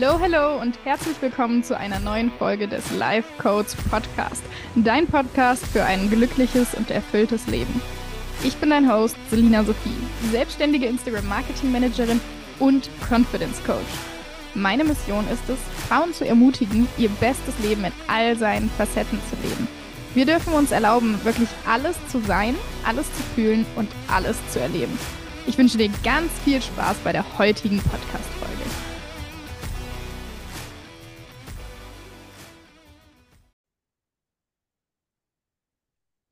Hallo, hallo und herzlich willkommen zu einer neuen Folge des Life Codes Podcast. Dein Podcast für ein glückliches und erfülltes Leben. Ich bin dein Host Selina Sophie, selbstständige Instagram Marketing Managerin und Confidence Coach. Meine Mission ist es, Frauen zu ermutigen, ihr bestes Leben in all seinen Facetten zu leben. Wir dürfen uns erlauben, wirklich alles zu sein, alles zu fühlen und alles zu erleben. Ich wünsche dir ganz viel Spaß bei der heutigen Podcast-Folge.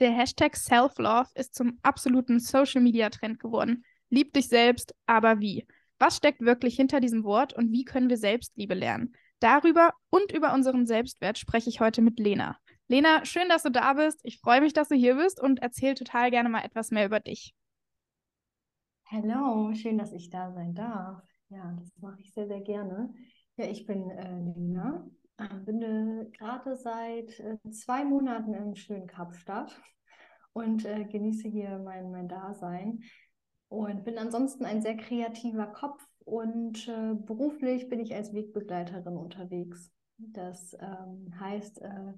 Der Hashtag Self-Love ist zum absoluten Social-Media-Trend geworden. Lieb dich selbst, aber wie? Was steckt wirklich hinter diesem Wort und wie können wir Selbstliebe lernen? Darüber und über unseren Selbstwert spreche ich heute mit Lena. Lena, schön, dass du da bist. Ich freue mich, dass du hier bist und erzähl total gerne mal etwas mehr über dich. Hallo, schön, dass ich da sein darf. Ja, das mache ich sehr, sehr gerne. Ja, ich bin äh, Lena, bin äh, gerade seit äh, zwei Monaten im schönen Kapstadt und äh, genieße hier mein, mein Dasein und bin ansonsten ein sehr kreativer Kopf und äh, beruflich bin ich als Wegbegleiterin unterwegs. Das ähm, heißt, äh,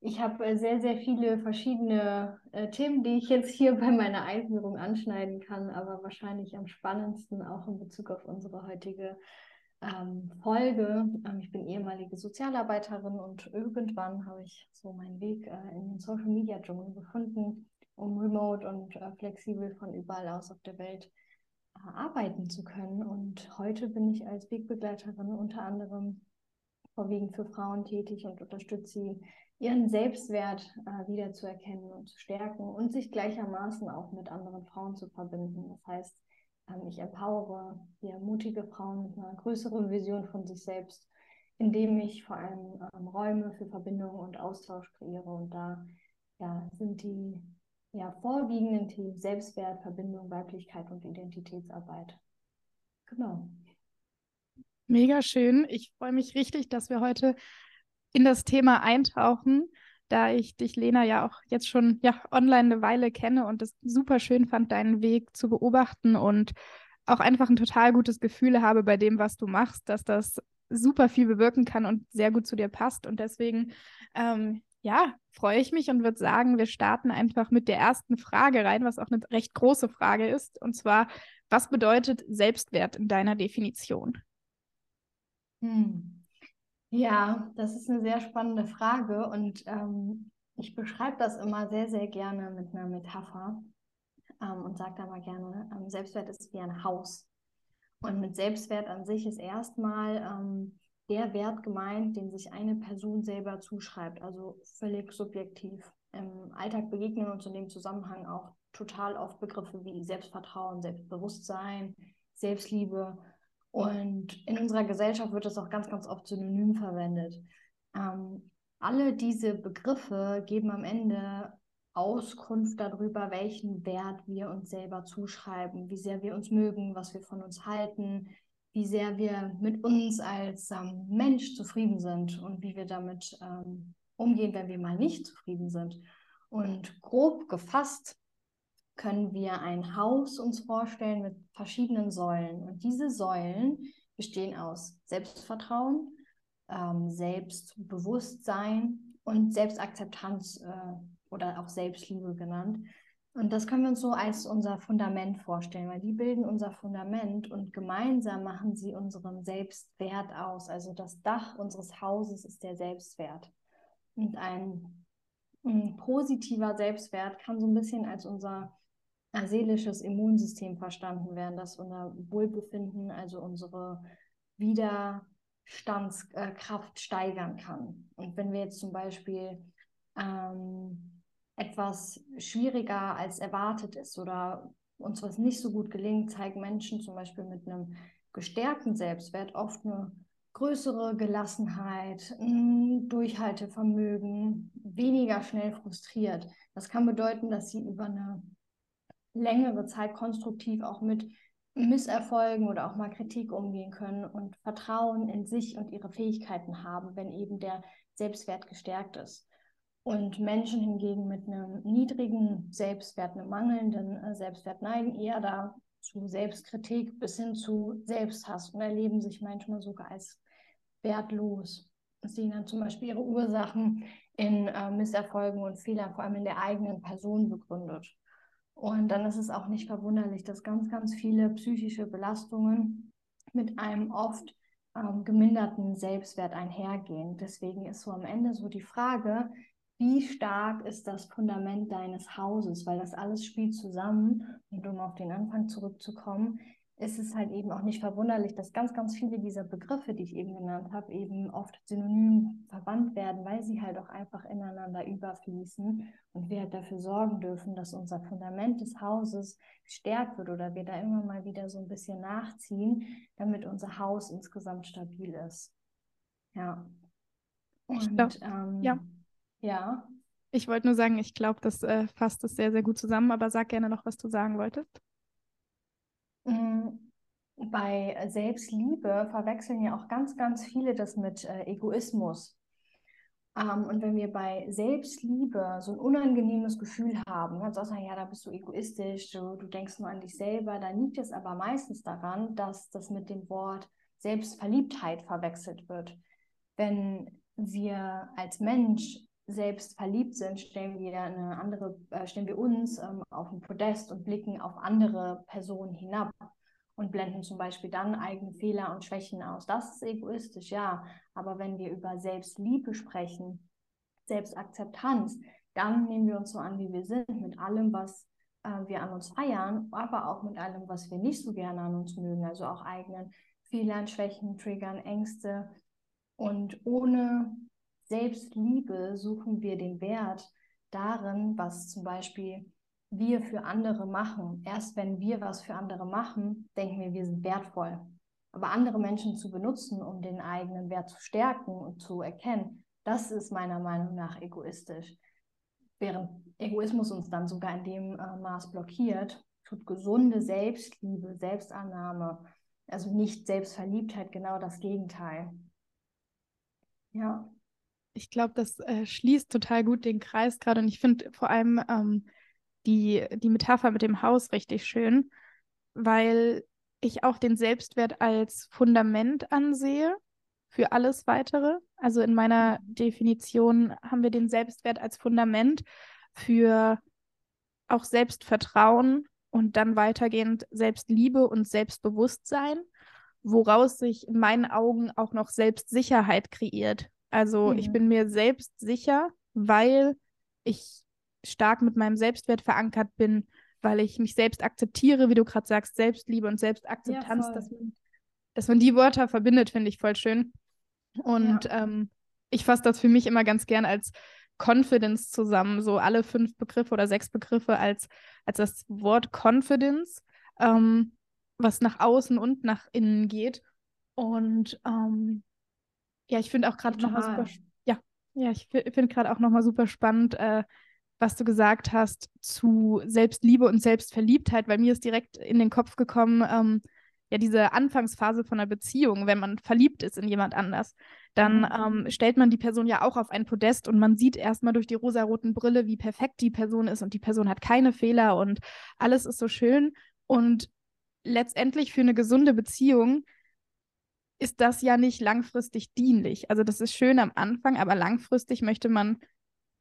ich habe äh, sehr, sehr viele verschiedene äh, Themen, die ich jetzt hier bei meiner Einführung anschneiden kann, aber wahrscheinlich am spannendsten auch in Bezug auf unsere heutige ähm, Folge. Ähm, ich bin ehemalige Sozialarbeiterin und irgendwann habe ich so meinen Weg äh, in den Social Media Dschungel gefunden, um remote und äh, flexibel von überall aus auf der Welt äh, arbeiten zu können. Und heute bin ich als Wegbegleiterin unter anderem vorwiegend für Frauen tätig und unterstütze sie, ihren Selbstwert äh, wiederzuerkennen und zu stärken und sich gleichermaßen auch mit anderen Frauen zu verbinden. Das heißt, ich empowere ja, mutige Frauen mit einer größeren Vision von sich selbst, indem ich vor allem ähm, Räume für Verbindung und Austausch kreiere. Und da ja, sind die ja, vorwiegenden Themen Selbstwert, Verbindung, Weiblichkeit und Identitätsarbeit. Genau. Mega schön. Ich freue mich richtig, dass wir heute in das Thema eintauchen da ich dich, Lena, ja auch jetzt schon ja, online eine Weile kenne und es super schön fand, deinen Weg zu beobachten und auch einfach ein total gutes Gefühl habe bei dem, was du machst, dass das super viel bewirken kann und sehr gut zu dir passt. Und deswegen, ähm, ja, freue ich mich und würde sagen, wir starten einfach mit der ersten Frage rein, was auch eine recht große Frage ist. Und zwar, was bedeutet Selbstwert in deiner Definition? Hm. Ja, das ist eine sehr spannende Frage und ähm, ich beschreibe das immer sehr, sehr gerne mit einer Metapher ähm, und sage da mal gerne, ähm, Selbstwert ist wie ein Haus. Und mit Selbstwert an sich ist erstmal ähm, der Wert gemeint, den sich eine Person selber zuschreibt, also völlig subjektiv. Im Alltag begegnen uns in dem Zusammenhang auch total oft Begriffe wie Selbstvertrauen, Selbstbewusstsein, Selbstliebe und in unserer Gesellschaft wird das auch ganz, ganz oft synonym verwendet. Ähm, alle diese Begriffe geben am Ende Auskunft darüber, welchen Wert wir uns selber zuschreiben, wie sehr wir uns mögen, was wir von uns halten, wie sehr wir mit uns als ähm, Mensch zufrieden sind und wie wir damit ähm, umgehen, wenn wir mal nicht zufrieden sind. Und grob gefasst können wir ein Haus uns vorstellen mit verschiedenen Säulen. Und diese Säulen bestehen aus Selbstvertrauen, ähm, Selbstbewusstsein und Selbstakzeptanz äh, oder auch Selbstliebe genannt. Und das können wir uns so als unser Fundament vorstellen, weil die bilden unser Fundament und gemeinsam machen sie unseren Selbstwert aus. Also das Dach unseres Hauses ist der Selbstwert. Und ein, ein positiver Selbstwert kann so ein bisschen als unser seelisches Immunsystem verstanden werden, das unser Wohlbefinden, also unsere Widerstandskraft steigern kann. Und wenn wir jetzt zum Beispiel ähm, etwas schwieriger als erwartet ist oder uns was nicht so gut gelingt, zeigen Menschen zum Beispiel mit einem gestärkten Selbstwert oft eine größere Gelassenheit, Durchhaltevermögen, weniger schnell frustriert. Das kann bedeuten, dass sie über eine längere Zeit konstruktiv auch mit Misserfolgen oder auch mal Kritik umgehen können und Vertrauen in sich und ihre Fähigkeiten haben, wenn eben der Selbstwert gestärkt ist. Und Menschen hingegen mit einem niedrigen Selbstwert, einem mangelnden äh, Selbstwert neigen eher da zu Selbstkritik bis hin zu Selbsthass und erleben sich manchmal sogar als wertlos. Sie sehen dann zum Beispiel ihre Ursachen in äh, Misserfolgen und Fehlern, vor allem in der eigenen Person begründet. Und dann ist es auch nicht verwunderlich, dass ganz, ganz viele psychische Belastungen mit einem oft ähm, geminderten Selbstwert einhergehen. Deswegen ist so am Ende so die Frage, wie stark ist das Fundament deines Hauses, weil das alles spielt zusammen. Und um auf den Anfang zurückzukommen, ist es halt eben auch nicht verwunderlich, dass ganz, ganz viele dieser Begriffe, die ich eben genannt habe, eben oft synonym verwandt werden, weil sie halt auch einfach ineinander überfließen und wir halt dafür sorgen dürfen, dass unser Fundament des Hauses gestärkt wird oder wir da immer mal wieder so ein bisschen nachziehen, damit unser Haus insgesamt stabil ist. Ja. Und glaub, ähm, ja. Ja. Ich wollte nur sagen, ich glaube, das äh, fasst es sehr, sehr gut zusammen, aber sag gerne noch, was du sagen wolltest. Mm, bei Selbstliebe verwechseln ja auch ganz, ganz viele das mit äh, Egoismus. Ähm, und wenn wir bei Selbstliebe so ein unangenehmes Gefühl haben, kannst du ja, da bist du egoistisch, du, du denkst nur an dich selber, dann liegt es aber meistens daran, dass das mit dem Wort Selbstverliebtheit verwechselt wird. Wenn wir als Mensch selbst verliebt sind, stellen wir eine andere, äh, stellen wir uns ähm, auf ein Podest und blicken auf andere Personen hinab und blenden zum Beispiel dann eigene Fehler und Schwächen aus. Das ist egoistisch, ja. Aber wenn wir über Selbstliebe sprechen, Selbstakzeptanz, dann nehmen wir uns so an, wie wir sind, mit allem, was äh, wir an uns feiern, aber auch mit allem, was wir nicht so gerne an uns mögen, also auch eigenen Fehlern, Schwächen, Triggern, Ängste. Und ohne Selbstliebe suchen wir den Wert darin, was zum Beispiel wir für andere machen. Erst wenn wir was für andere machen, denken wir, wir sind wertvoll. Aber andere Menschen zu benutzen, um den eigenen Wert zu stärken und zu erkennen, das ist meiner Meinung nach egoistisch. Während Egoismus uns dann sogar in dem äh, Maß blockiert, tut gesunde Selbstliebe, Selbstannahme, also nicht Selbstverliebtheit, genau das Gegenteil. Ja ich glaube, das äh, schließt total gut den Kreis gerade. Und ich finde vor allem ähm, die, die Metapher mit dem Haus richtig schön, weil ich auch den Selbstwert als Fundament ansehe für alles weitere. Also in meiner Definition haben wir den Selbstwert als Fundament für auch Selbstvertrauen und dann weitergehend Selbstliebe und Selbstbewusstsein, woraus sich in meinen Augen auch noch Selbstsicherheit kreiert. Also mhm. ich bin mir selbst sicher, weil ich stark mit meinem Selbstwert verankert bin, weil ich mich selbst akzeptiere, wie du gerade sagst, Selbstliebe und Selbstakzeptanz, ja, dass, man, dass man die Wörter verbindet, finde ich voll schön. Und ja. ähm, ich fasse das für mich immer ganz gern als Confidence zusammen, so alle fünf Begriffe oder sechs Begriffe als, als das Wort Confidence, ähm, was nach außen und nach innen geht. Und ähm, ja, ich finde auch gerade nochmal super, ja, ja, ich finde gerade auch nochmal super spannend, äh, was du gesagt hast zu Selbstliebe und Selbstverliebtheit, weil mir ist direkt in den Kopf gekommen, ähm, ja, diese Anfangsphase von einer Beziehung, wenn man verliebt ist in jemand anders, dann mhm. ähm, stellt man die Person ja auch auf ein Podest und man sieht erstmal durch die rosaroten Brille, wie perfekt die Person ist und die Person hat keine Fehler und alles ist so schön. Und letztendlich für eine gesunde Beziehung ist das ja nicht langfristig dienlich. Also das ist schön am Anfang, aber langfristig möchte man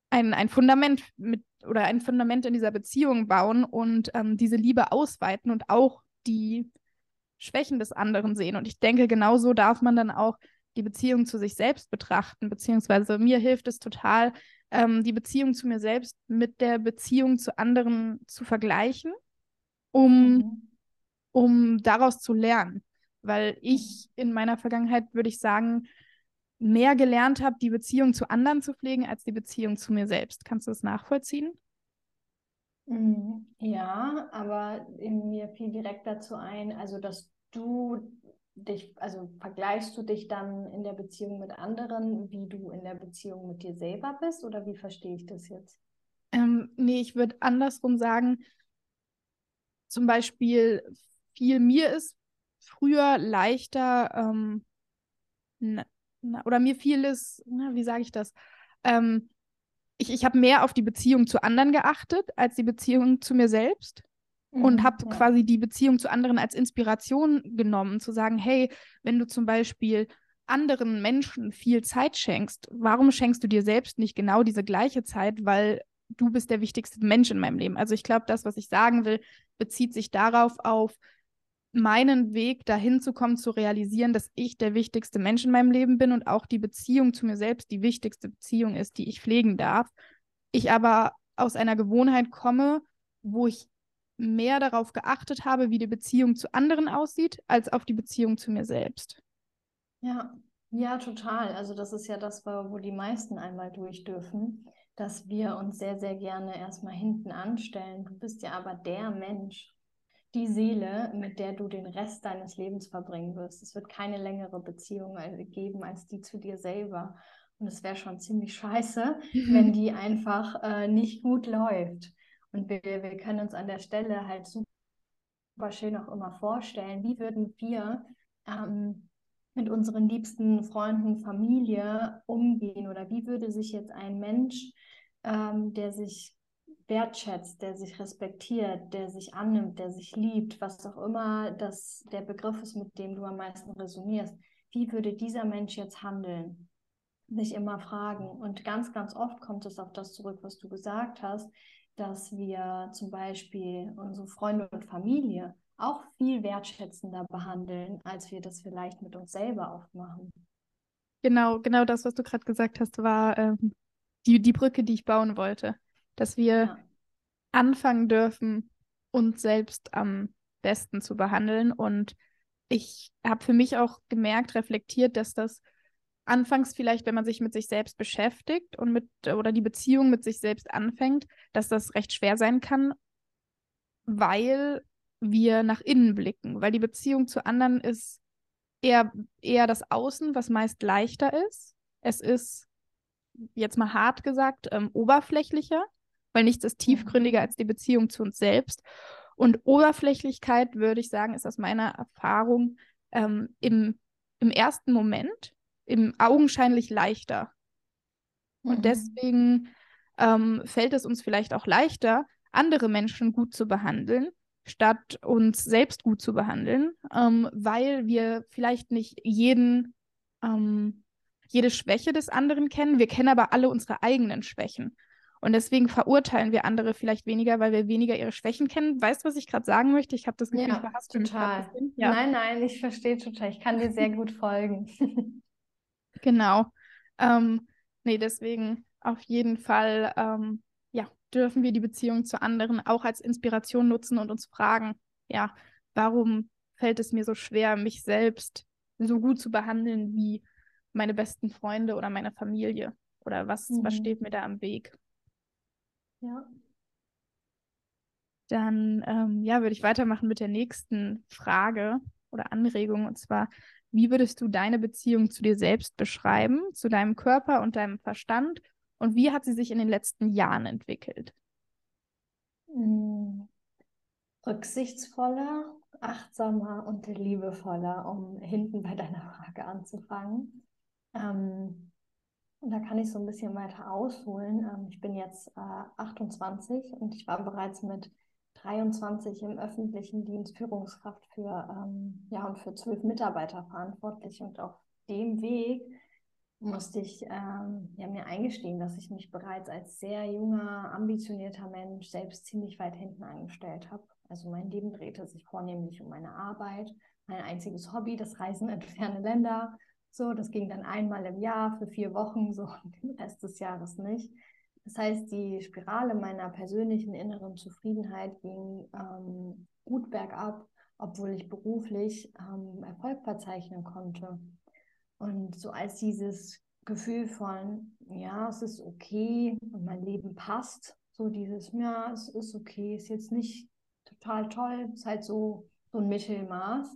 ein, ein Fundament mit oder ein Fundament in dieser Beziehung bauen und ähm, diese Liebe ausweiten und auch die Schwächen des anderen sehen. Und ich denke, genauso darf man dann auch die Beziehung zu sich selbst betrachten, beziehungsweise mir hilft es total, ähm, die Beziehung zu mir selbst mit der Beziehung zu anderen zu vergleichen, um, mhm. um daraus zu lernen weil ich in meiner Vergangenheit, würde ich sagen, mehr gelernt habe, die Beziehung zu anderen zu pflegen, als die Beziehung zu mir selbst. Kannst du das nachvollziehen? Mm, ja, aber mir fiel direkt dazu ein, also dass du dich, also vergleichst du dich dann in der Beziehung mit anderen, wie du in der Beziehung mit dir selber bist, oder wie verstehe ich das jetzt? Ähm, nee, ich würde andersrum sagen, zum Beispiel viel mir ist früher leichter, ähm, na, na, oder mir fiel es, na, wie sage ich das? Ähm, ich ich habe mehr auf die Beziehung zu anderen geachtet als die Beziehung zu mir selbst mhm, und habe ja. quasi die Beziehung zu anderen als Inspiration genommen, zu sagen, hey, wenn du zum Beispiel anderen Menschen viel Zeit schenkst, warum schenkst du dir selbst nicht genau diese gleiche Zeit, weil du bist der wichtigste Mensch in meinem Leben. Also ich glaube, das, was ich sagen will, bezieht sich darauf auf meinen Weg dahin zu kommen, zu realisieren, dass ich der wichtigste Mensch in meinem Leben bin und auch die Beziehung zu mir selbst die wichtigste Beziehung ist, die ich pflegen darf. Ich aber aus einer Gewohnheit komme, wo ich mehr darauf geachtet habe, wie die Beziehung zu anderen aussieht, als auf die Beziehung zu mir selbst. Ja, ja, total. Also das ist ja das, wo die meisten einmal durch dürfen, dass wir uns sehr, sehr gerne erstmal hinten anstellen. Du bist ja aber der Mensch, die Seele, mit der du den Rest deines Lebens verbringen wirst. Es wird keine längere Beziehung geben als die zu dir selber. Und es wäre schon ziemlich scheiße, wenn die einfach äh, nicht gut läuft. Und wir, wir können uns an der Stelle halt super schön auch immer vorstellen, wie würden wir ähm, mit unseren liebsten Freunden, Familie umgehen oder wie würde sich jetzt ein Mensch, ähm, der sich wertschätzt, der sich respektiert, der sich annimmt, der sich liebt, was auch immer das der Begriff ist, mit dem du am meisten resonierst, wie würde dieser Mensch jetzt handeln? Sich immer fragen. Und ganz, ganz oft kommt es auf das zurück, was du gesagt hast, dass wir zum Beispiel unsere Freunde und Familie auch viel wertschätzender behandeln, als wir das vielleicht mit uns selber oft machen. Genau, genau das, was du gerade gesagt hast, war ähm, die, die Brücke, die ich bauen wollte. Dass wir ja. anfangen dürfen, uns selbst am besten zu behandeln. Und ich habe für mich auch gemerkt, reflektiert, dass das anfangs vielleicht, wenn man sich mit sich selbst beschäftigt und mit oder die Beziehung mit sich selbst anfängt, dass das recht schwer sein kann, weil wir nach innen blicken, weil die Beziehung zu anderen ist eher, eher das Außen, was meist leichter ist. Es ist, jetzt mal hart gesagt, ähm, oberflächlicher, weil nichts ist tiefgründiger als die Beziehung zu uns selbst. Und Oberflächlichkeit, würde ich sagen, ist aus meiner Erfahrung ähm, im, im ersten Moment im augenscheinlich leichter. Und mhm. deswegen ähm, fällt es uns vielleicht auch leichter, andere Menschen gut zu behandeln, statt uns selbst gut zu behandeln, ähm, weil wir vielleicht nicht jeden, ähm, jede Schwäche des anderen kennen. Wir kennen aber alle unsere eigenen Schwächen. Und deswegen verurteilen wir andere vielleicht weniger, weil wir weniger ihre Schwächen kennen. Weißt du, was ich gerade sagen möchte? Ich habe das Gefühl, ja, ich total. Ja. Nein, nein, ich verstehe total. Ich kann dir sehr gut folgen. Genau. Ähm, nee, deswegen auf jeden Fall, ähm, ja, dürfen wir die Beziehung zu anderen auch als Inspiration nutzen und uns fragen, ja, warum fällt es mir so schwer, mich selbst so gut zu behandeln wie meine besten Freunde oder meine Familie? Oder was, mhm. was steht mir da am Weg? Ja. Dann ähm, ja, würde ich weitermachen mit der nächsten Frage oder Anregung. Und zwar, wie würdest du deine Beziehung zu dir selbst beschreiben, zu deinem Körper und deinem Verstand? Und wie hat sie sich in den letzten Jahren entwickelt? Hm. Rücksichtsvoller, achtsamer und liebevoller, um hinten bei deiner Frage anzufangen. Ähm, und da kann ich so ein bisschen weiter ausholen. Ähm, ich bin jetzt äh, 28 und ich war bereits mit 23 im öffentlichen Dienst Führungskraft für, ähm, ja, und für zwölf Mitarbeiter verantwortlich. Und auf dem Weg musste ich ähm, ja, mir eingestehen, dass ich mich bereits als sehr junger, ambitionierter Mensch selbst ziemlich weit hinten angestellt habe. Also mein Leben drehte sich vornehmlich um meine Arbeit, mein einziges Hobby, das Reisen in ferne Länder. So, das ging dann einmal im Jahr für vier Wochen, so den Rest des Jahres nicht. Das heißt, die Spirale meiner persönlichen inneren Zufriedenheit ging ähm, gut bergab, obwohl ich beruflich ähm, Erfolg verzeichnen konnte. Und so als dieses Gefühl von, ja, es ist okay und mein Leben passt, so dieses, ja, es ist okay, ist jetzt nicht total toll, ist halt so, so ein Mittelmaß.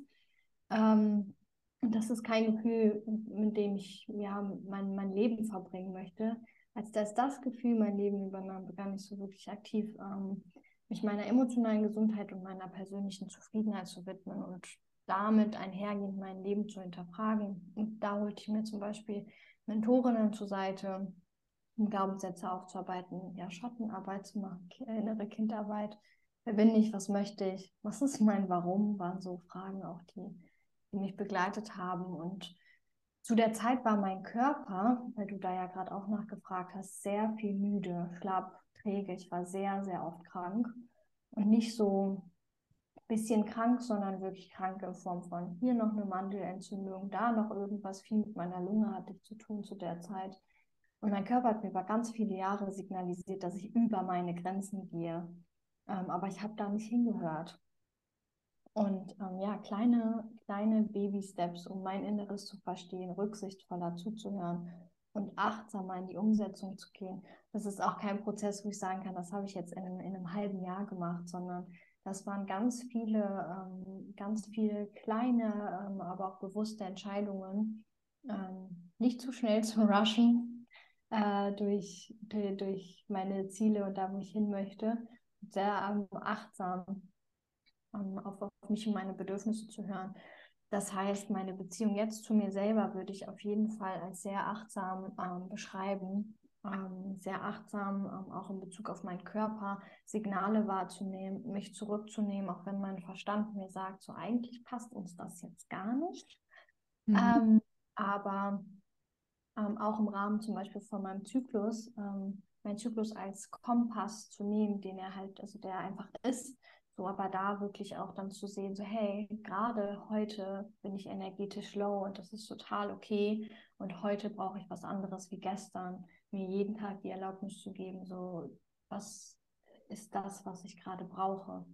Ähm, und das ist kein Gefühl, mit dem ich ja, mein, mein Leben verbringen möchte als das, das Gefühl mein Leben übernahm, begann ich so wirklich aktiv, ähm, mich meiner emotionalen Gesundheit und meiner persönlichen Zufriedenheit zu widmen und damit einhergehend mein Leben zu hinterfragen. Und da holte ich mir zum Beispiel Mentorinnen zur Seite, um Glaubenssätze aufzuarbeiten, ja, Schattenarbeit zu machen, innere Kindarbeit. Wer bin ich? Was möchte ich? Was ist mein Warum? Waren so Fragen auch, die, die mich begleitet haben. Und zu der Zeit war mein Körper, weil du da ja gerade auch nachgefragt hast, sehr viel müde, schlaftträge. Ich war sehr, sehr oft krank und nicht so ein bisschen krank, sondern wirklich krank in Form von hier noch eine Mandelentzündung, da noch irgendwas. Viel mit meiner Lunge hatte ich zu tun zu der Zeit. Und mein Körper hat mir über ganz viele Jahre signalisiert, dass ich über meine Grenzen gehe. Ähm, aber ich habe da nicht hingehört. Und ähm, ja, kleine, kleine Baby-Steps, um mein Inneres zu verstehen, rücksichtsvoller zuzuhören und achtsamer in die Umsetzung zu gehen. Das ist auch kein Prozess, wo ich sagen kann, das habe ich jetzt in einem, in einem halben Jahr gemacht, sondern das waren ganz viele, ähm, ganz viele kleine, ähm, aber auch bewusste Entscheidungen, ähm, nicht zu schnell zu rushen äh, durch, durch meine Ziele und da, wo ich hin möchte, sehr ähm, achtsam ähm, auf, auf mich und meine Bedürfnisse zu hören. Das heißt, meine Beziehung jetzt zu mir selber würde ich auf jeden Fall als sehr achtsam ähm, beschreiben. Ähm, sehr achtsam, ähm, auch in Bezug auf meinen Körper, Signale wahrzunehmen, mich zurückzunehmen, auch wenn mein Verstand mir sagt, so eigentlich passt uns das jetzt gar nicht. Mhm. Ähm, aber ähm, auch im Rahmen zum Beispiel von meinem Zyklus, meinen Zyklus als Kompass zu nehmen, den er halt, also der einfach ist, so, aber da wirklich auch dann zu sehen, so, hey, gerade heute bin ich energetisch low und das ist total okay. Und heute brauche ich was anderes wie gestern. Mir jeden Tag die Erlaubnis zu geben, so, was ist das, was ich gerade brauche.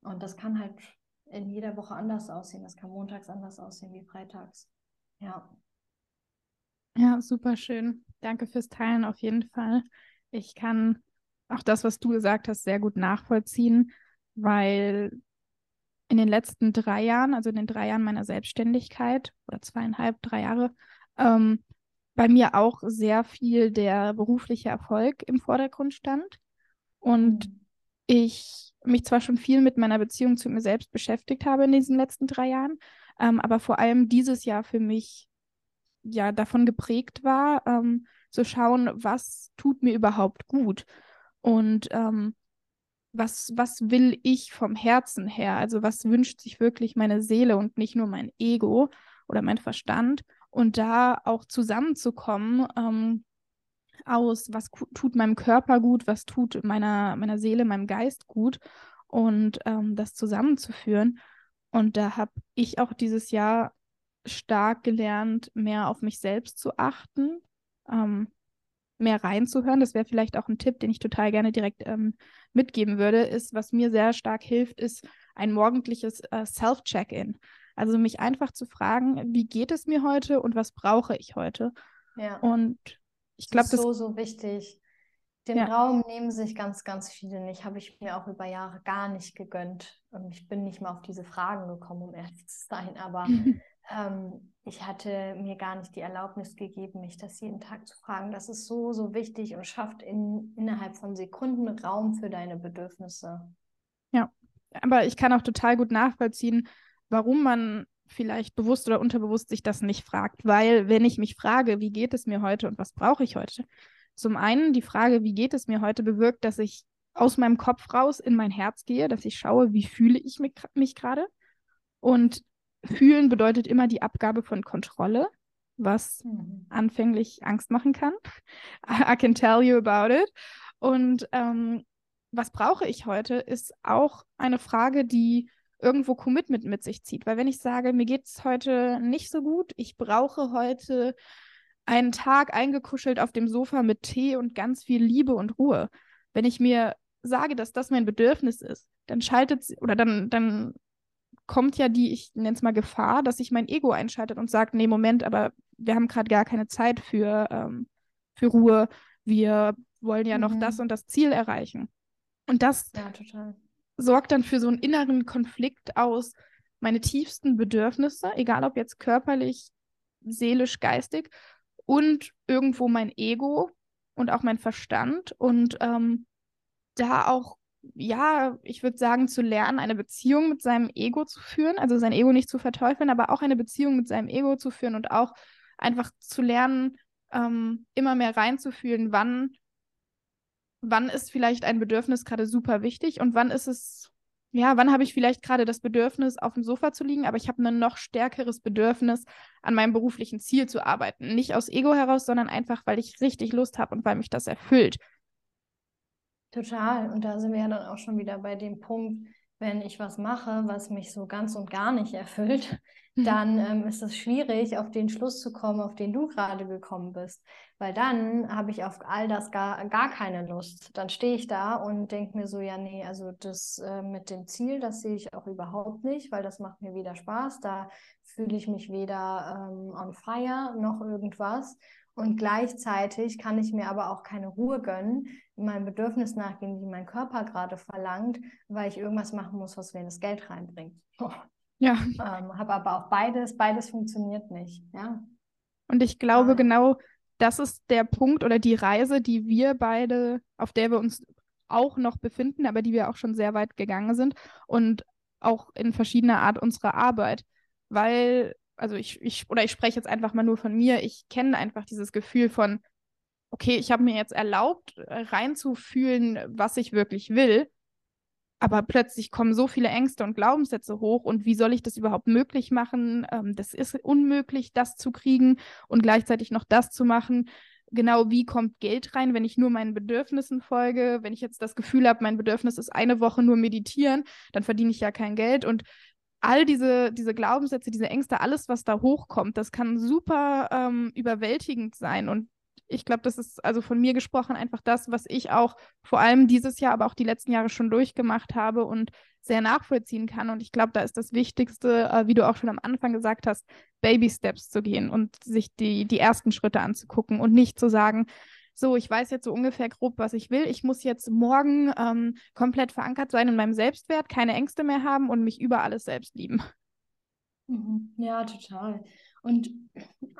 Und das kann halt in jeder Woche anders aussehen. Das kann montags anders aussehen wie freitags. Ja. Ja, super schön. Danke fürs Teilen auf jeden Fall. Ich kann auch das, was du gesagt hast, sehr gut nachvollziehen weil in den letzten drei Jahren, also in den drei Jahren meiner Selbstständigkeit oder zweieinhalb, drei Jahre, ähm, bei mir auch sehr viel der berufliche Erfolg im Vordergrund stand und mhm. ich mich zwar schon viel mit meiner Beziehung zu mir selbst beschäftigt habe in diesen letzten drei Jahren, ähm, aber vor allem dieses Jahr für mich ja davon geprägt war, ähm, zu schauen, was tut mir überhaupt gut und ähm, was, was will ich vom Herzen her? Also was wünscht sich wirklich meine Seele und nicht nur mein Ego oder mein Verstand? Und da auch zusammenzukommen ähm, aus, was tut meinem Körper gut, was tut meiner, meiner Seele, meinem Geist gut und ähm, das zusammenzuführen. Und da habe ich auch dieses Jahr stark gelernt, mehr auf mich selbst zu achten, ähm, mehr reinzuhören. Das wäre vielleicht auch ein Tipp, den ich total gerne direkt ähm, mitgeben würde, ist, was mir sehr stark hilft, ist ein morgendliches äh, Self-Check-In. Also mich einfach zu fragen, wie geht es mir heute und was brauche ich heute? Ja. Und ich glaube, das ist so, so wichtig. Den ja. Raum nehmen sich ganz, ganz viele nicht. Habe ich mir auch über Jahre gar nicht gegönnt. Und ich bin nicht mal auf diese Fragen gekommen, um ehrlich zu sein. Aber ähm, ich hatte mir gar nicht die Erlaubnis gegeben, mich das jeden Tag zu fragen. Das ist so, so wichtig und schafft in, innerhalb von Sekunden Raum für deine Bedürfnisse. Ja, aber ich kann auch total gut nachvollziehen, warum man vielleicht bewusst oder unterbewusst sich das nicht fragt. Weil wenn ich mich frage, wie geht es mir heute und was brauche ich heute? Zum einen die Frage, wie geht es mir heute, bewirkt, dass ich aus meinem Kopf raus in mein Herz gehe, dass ich schaue, wie fühle ich mich, mich gerade. Und Fühlen bedeutet immer die Abgabe von Kontrolle, was mhm. anfänglich Angst machen kann. I can tell you about it. Und ähm, was brauche ich heute, ist auch eine Frage, die irgendwo Commitment mit sich zieht. Weil wenn ich sage, mir geht es heute nicht so gut, ich brauche heute einen Tag eingekuschelt auf dem Sofa mit Tee und ganz viel Liebe und Ruhe. Wenn ich mir sage, dass das mein Bedürfnis ist, dann schaltet oder dann, dann kommt ja die, ich nenne es mal Gefahr, dass sich mein Ego einschaltet und sagt, nee, Moment, aber wir haben gerade gar keine Zeit für, ähm, für Ruhe. Wir wollen ja mhm. noch das und das Ziel erreichen. Und das ja, sorgt dann für so einen inneren Konflikt aus meine tiefsten Bedürfnisse, egal ob jetzt körperlich, seelisch, geistig und irgendwo mein Ego und auch mein Verstand und ähm, da auch ja, ich würde sagen, zu lernen, eine Beziehung mit seinem Ego zu führen, also sein Ego nicht zu verteufeln, aber auch eine Beziehung mit seinem Ego zu führen und auch einfach zu lernen, ähm, immer mehr reinzufühlen, wann, wann ist vielleicht ein Bedürfnis gerade super wichtig und wann ist es ja, wann habe ich vielleicht gerade das Bedürfnis, auf dem Sofa zu liegen, aber ich habe ein noch stärkeres Bedürfnis, an meinem beruflichen Ziel zu arbeiten. Nicht aus Ego heraus, sondern einfach, weil ich richtig Lust habe und weil mich das erfüllt. Total. Und da sind wir ja dann auch schon wieder bei dem Punkt, wenn ich was mache, was mich so ganz und gar nicht erfüllt, mhm. dann ähm, ist es schwierig, auf den Schluss zu kommen, auf den du gerade gekommen bist. Weil dann habe ich auf all das gar, gar keine Lust. Dann stehe ich da und denke mir so, ja, nee, also das äh, mit dem Ziel, das sehe ich auch überhaupt nicht, weil das macht mir weder Spaß. Da fühle ich mich weder ähm, on fire noch irgendwas. Und gleichzeitig kann ich mir aber auch keine Ruhe gönnen, meinem Bedürfnis nachgehen, wie mein Körper gerade verlangt, weil ich irgendwas machen muss, was mir das Geld reinbringt. Oh. Ja. Ähm, habe aber auch beides, beides funktioniert nicht. Ja. Und ich glaube, ja. genau das ist der Punkt oder die Reise, die wir beide, auf der wir uns auch noch befinden, aber die wir auch schon sehr weit gegangen sind und auch in verschiedener Art unsere Arbeit. Weil also ich, ich, oder ich spreche jetzt einfach mal nur von mir, ich kenne einfach dieses Gefühl von, okay, ich habe mir jetzt erlaubt, äh, reinzufühlen, was ich wirklich will, aber plötzlich kommen so viele Ängste und Glaubenssätze hoch und wie soll ich das überhaupt möglich machen? Ähm, das ist unmöglich, das zu kriegen und gleichzeitig noch das zu machen. Genau, wie kommt Geld rein, wenn ich nur meinen Bedürfnissen folge? Wenn ich jetzt das Gefühl habe, mein Bedürfnis ist eine Woche nur meditieren, dann verdiene ich ja kein Geld und all diese, diese Glaubenssätze, diese Ängste, alles, was da hochkommt, das kann super ähm, überwältigend sein. Und ich glaube, das ist also von mir gesprochen einfach das, was ich auch vor allem dieses Jahr, aber auch die letzten Jahre schon durchgemacht habe und sehr nachvollziehen kann. Und ich glaube, da ist das Wichtigste, äh, wie du auch schon am Anfang gesagt hast, Baby Steps zu gehen und sich die, die ersten Schritte anzugucken und nicht zu sagen, so, ich weiß jetzt so ungefähr grob, was ich will. Ich muss jetzt morgen ähm, komplett verankert sein in meinem Selbstwert, keine Ängste mehr haben und mich über alles selbst lieben. Mhm. Ja, total. Und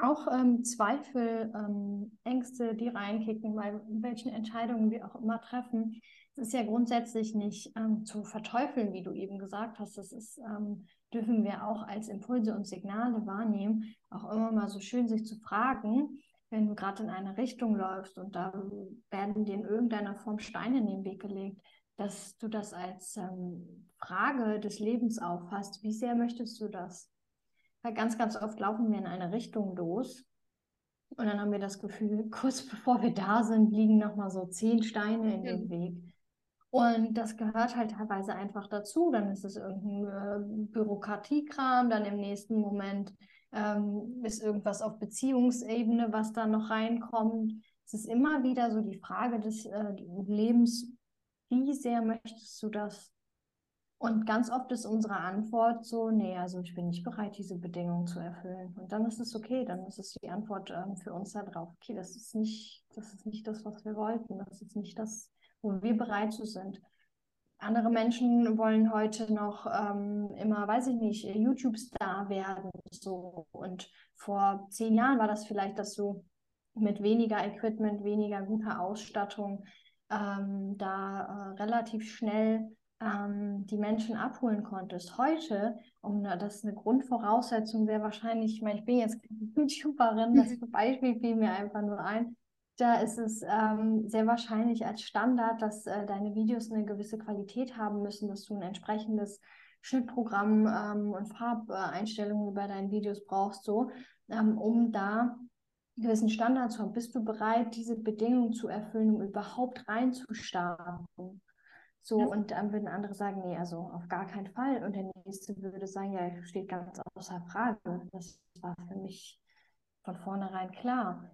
auch ähm, Zweifel, ähm, Ängste, die reinkicken, bei welchen Entscheidungen wir auch immer treffen, es ist ja grundsätzlich nicht ähm, zu verteufeln, wie du eben gesagt hast. Das ist, ähm, dürfen wir auch als Impulse und Signale wahrnehmen, auch immer mal so schön sich zu fragen, wenn du gerade in eine Richtung läufst und da werden dir in irgendeiner Form Steine in den Weg gelegt, dass du das als ähm, Frage des Lebens auffasst. Wie sehr möchtest du das? Weil ganz, ganz oft laufen wir in eine Richtung los und dann haben wir das Gefühl, kurz bevor wir da sind, liegen nochmal so zehn Steine in den Weg. Und das gehört halt teilweise einfach dazu. Dann ist es irgendein äh, Bürokratiekram, dann im nächsten Moment ähm, ist irgendwas auf Beziehungsebene, was da noch reinkommt. Es ist immer wieder so die Frage des äh, Lebens, wie sehr möchtest du das? Und ganz oft ist unsere Antwort so, nee, also ich bin nicht bereit, diese Bedingungen zu erfüllen. Und dann ist es okay, dann ist es die Antwort ähm, für uns da drauf. Okay, das ist nicht, das ist nicht das, was wir wollten. Das ist nicht das, wo wir bereit zu sind. Andere Menschen wollen heute noch ähm, immer, weiß ich nicht, YouTube-Star werden. So. Und vor zehn Jahren war das vielleicht, dass du mit weniger Equipment, weniger guter Ausstattung ähm, da äh, relativ schnell ähm, die Menschen abholen konntest. Heute, um das ist eine Grundvoraussetzung, wäre wahrscheinlich, ich meine, ich bin jetzt YouTuberin, das Beispiel fiel mir einfach nur ein, da ist es ähm, sehr wahrscheinlich als Standard, dass äh, deine Videos eine gewisse Qualität haben müssen, dass du ein entsprechendes Schnittprogramm ähm, und Farbeinstellungen bei deinen Videos brauchst, so, ähm, um da einen gewissen Standard zu haben. Bist du bereit, diese Bedingungen zu erfüllen, um überhaupt reinzustarten? So, ja. und dann würden andere sagen, nee, also auf gar keinen Fall. Und der nächste würde sagen, ja, steht ganz außer Frage. Das war für mich von vornherein klar.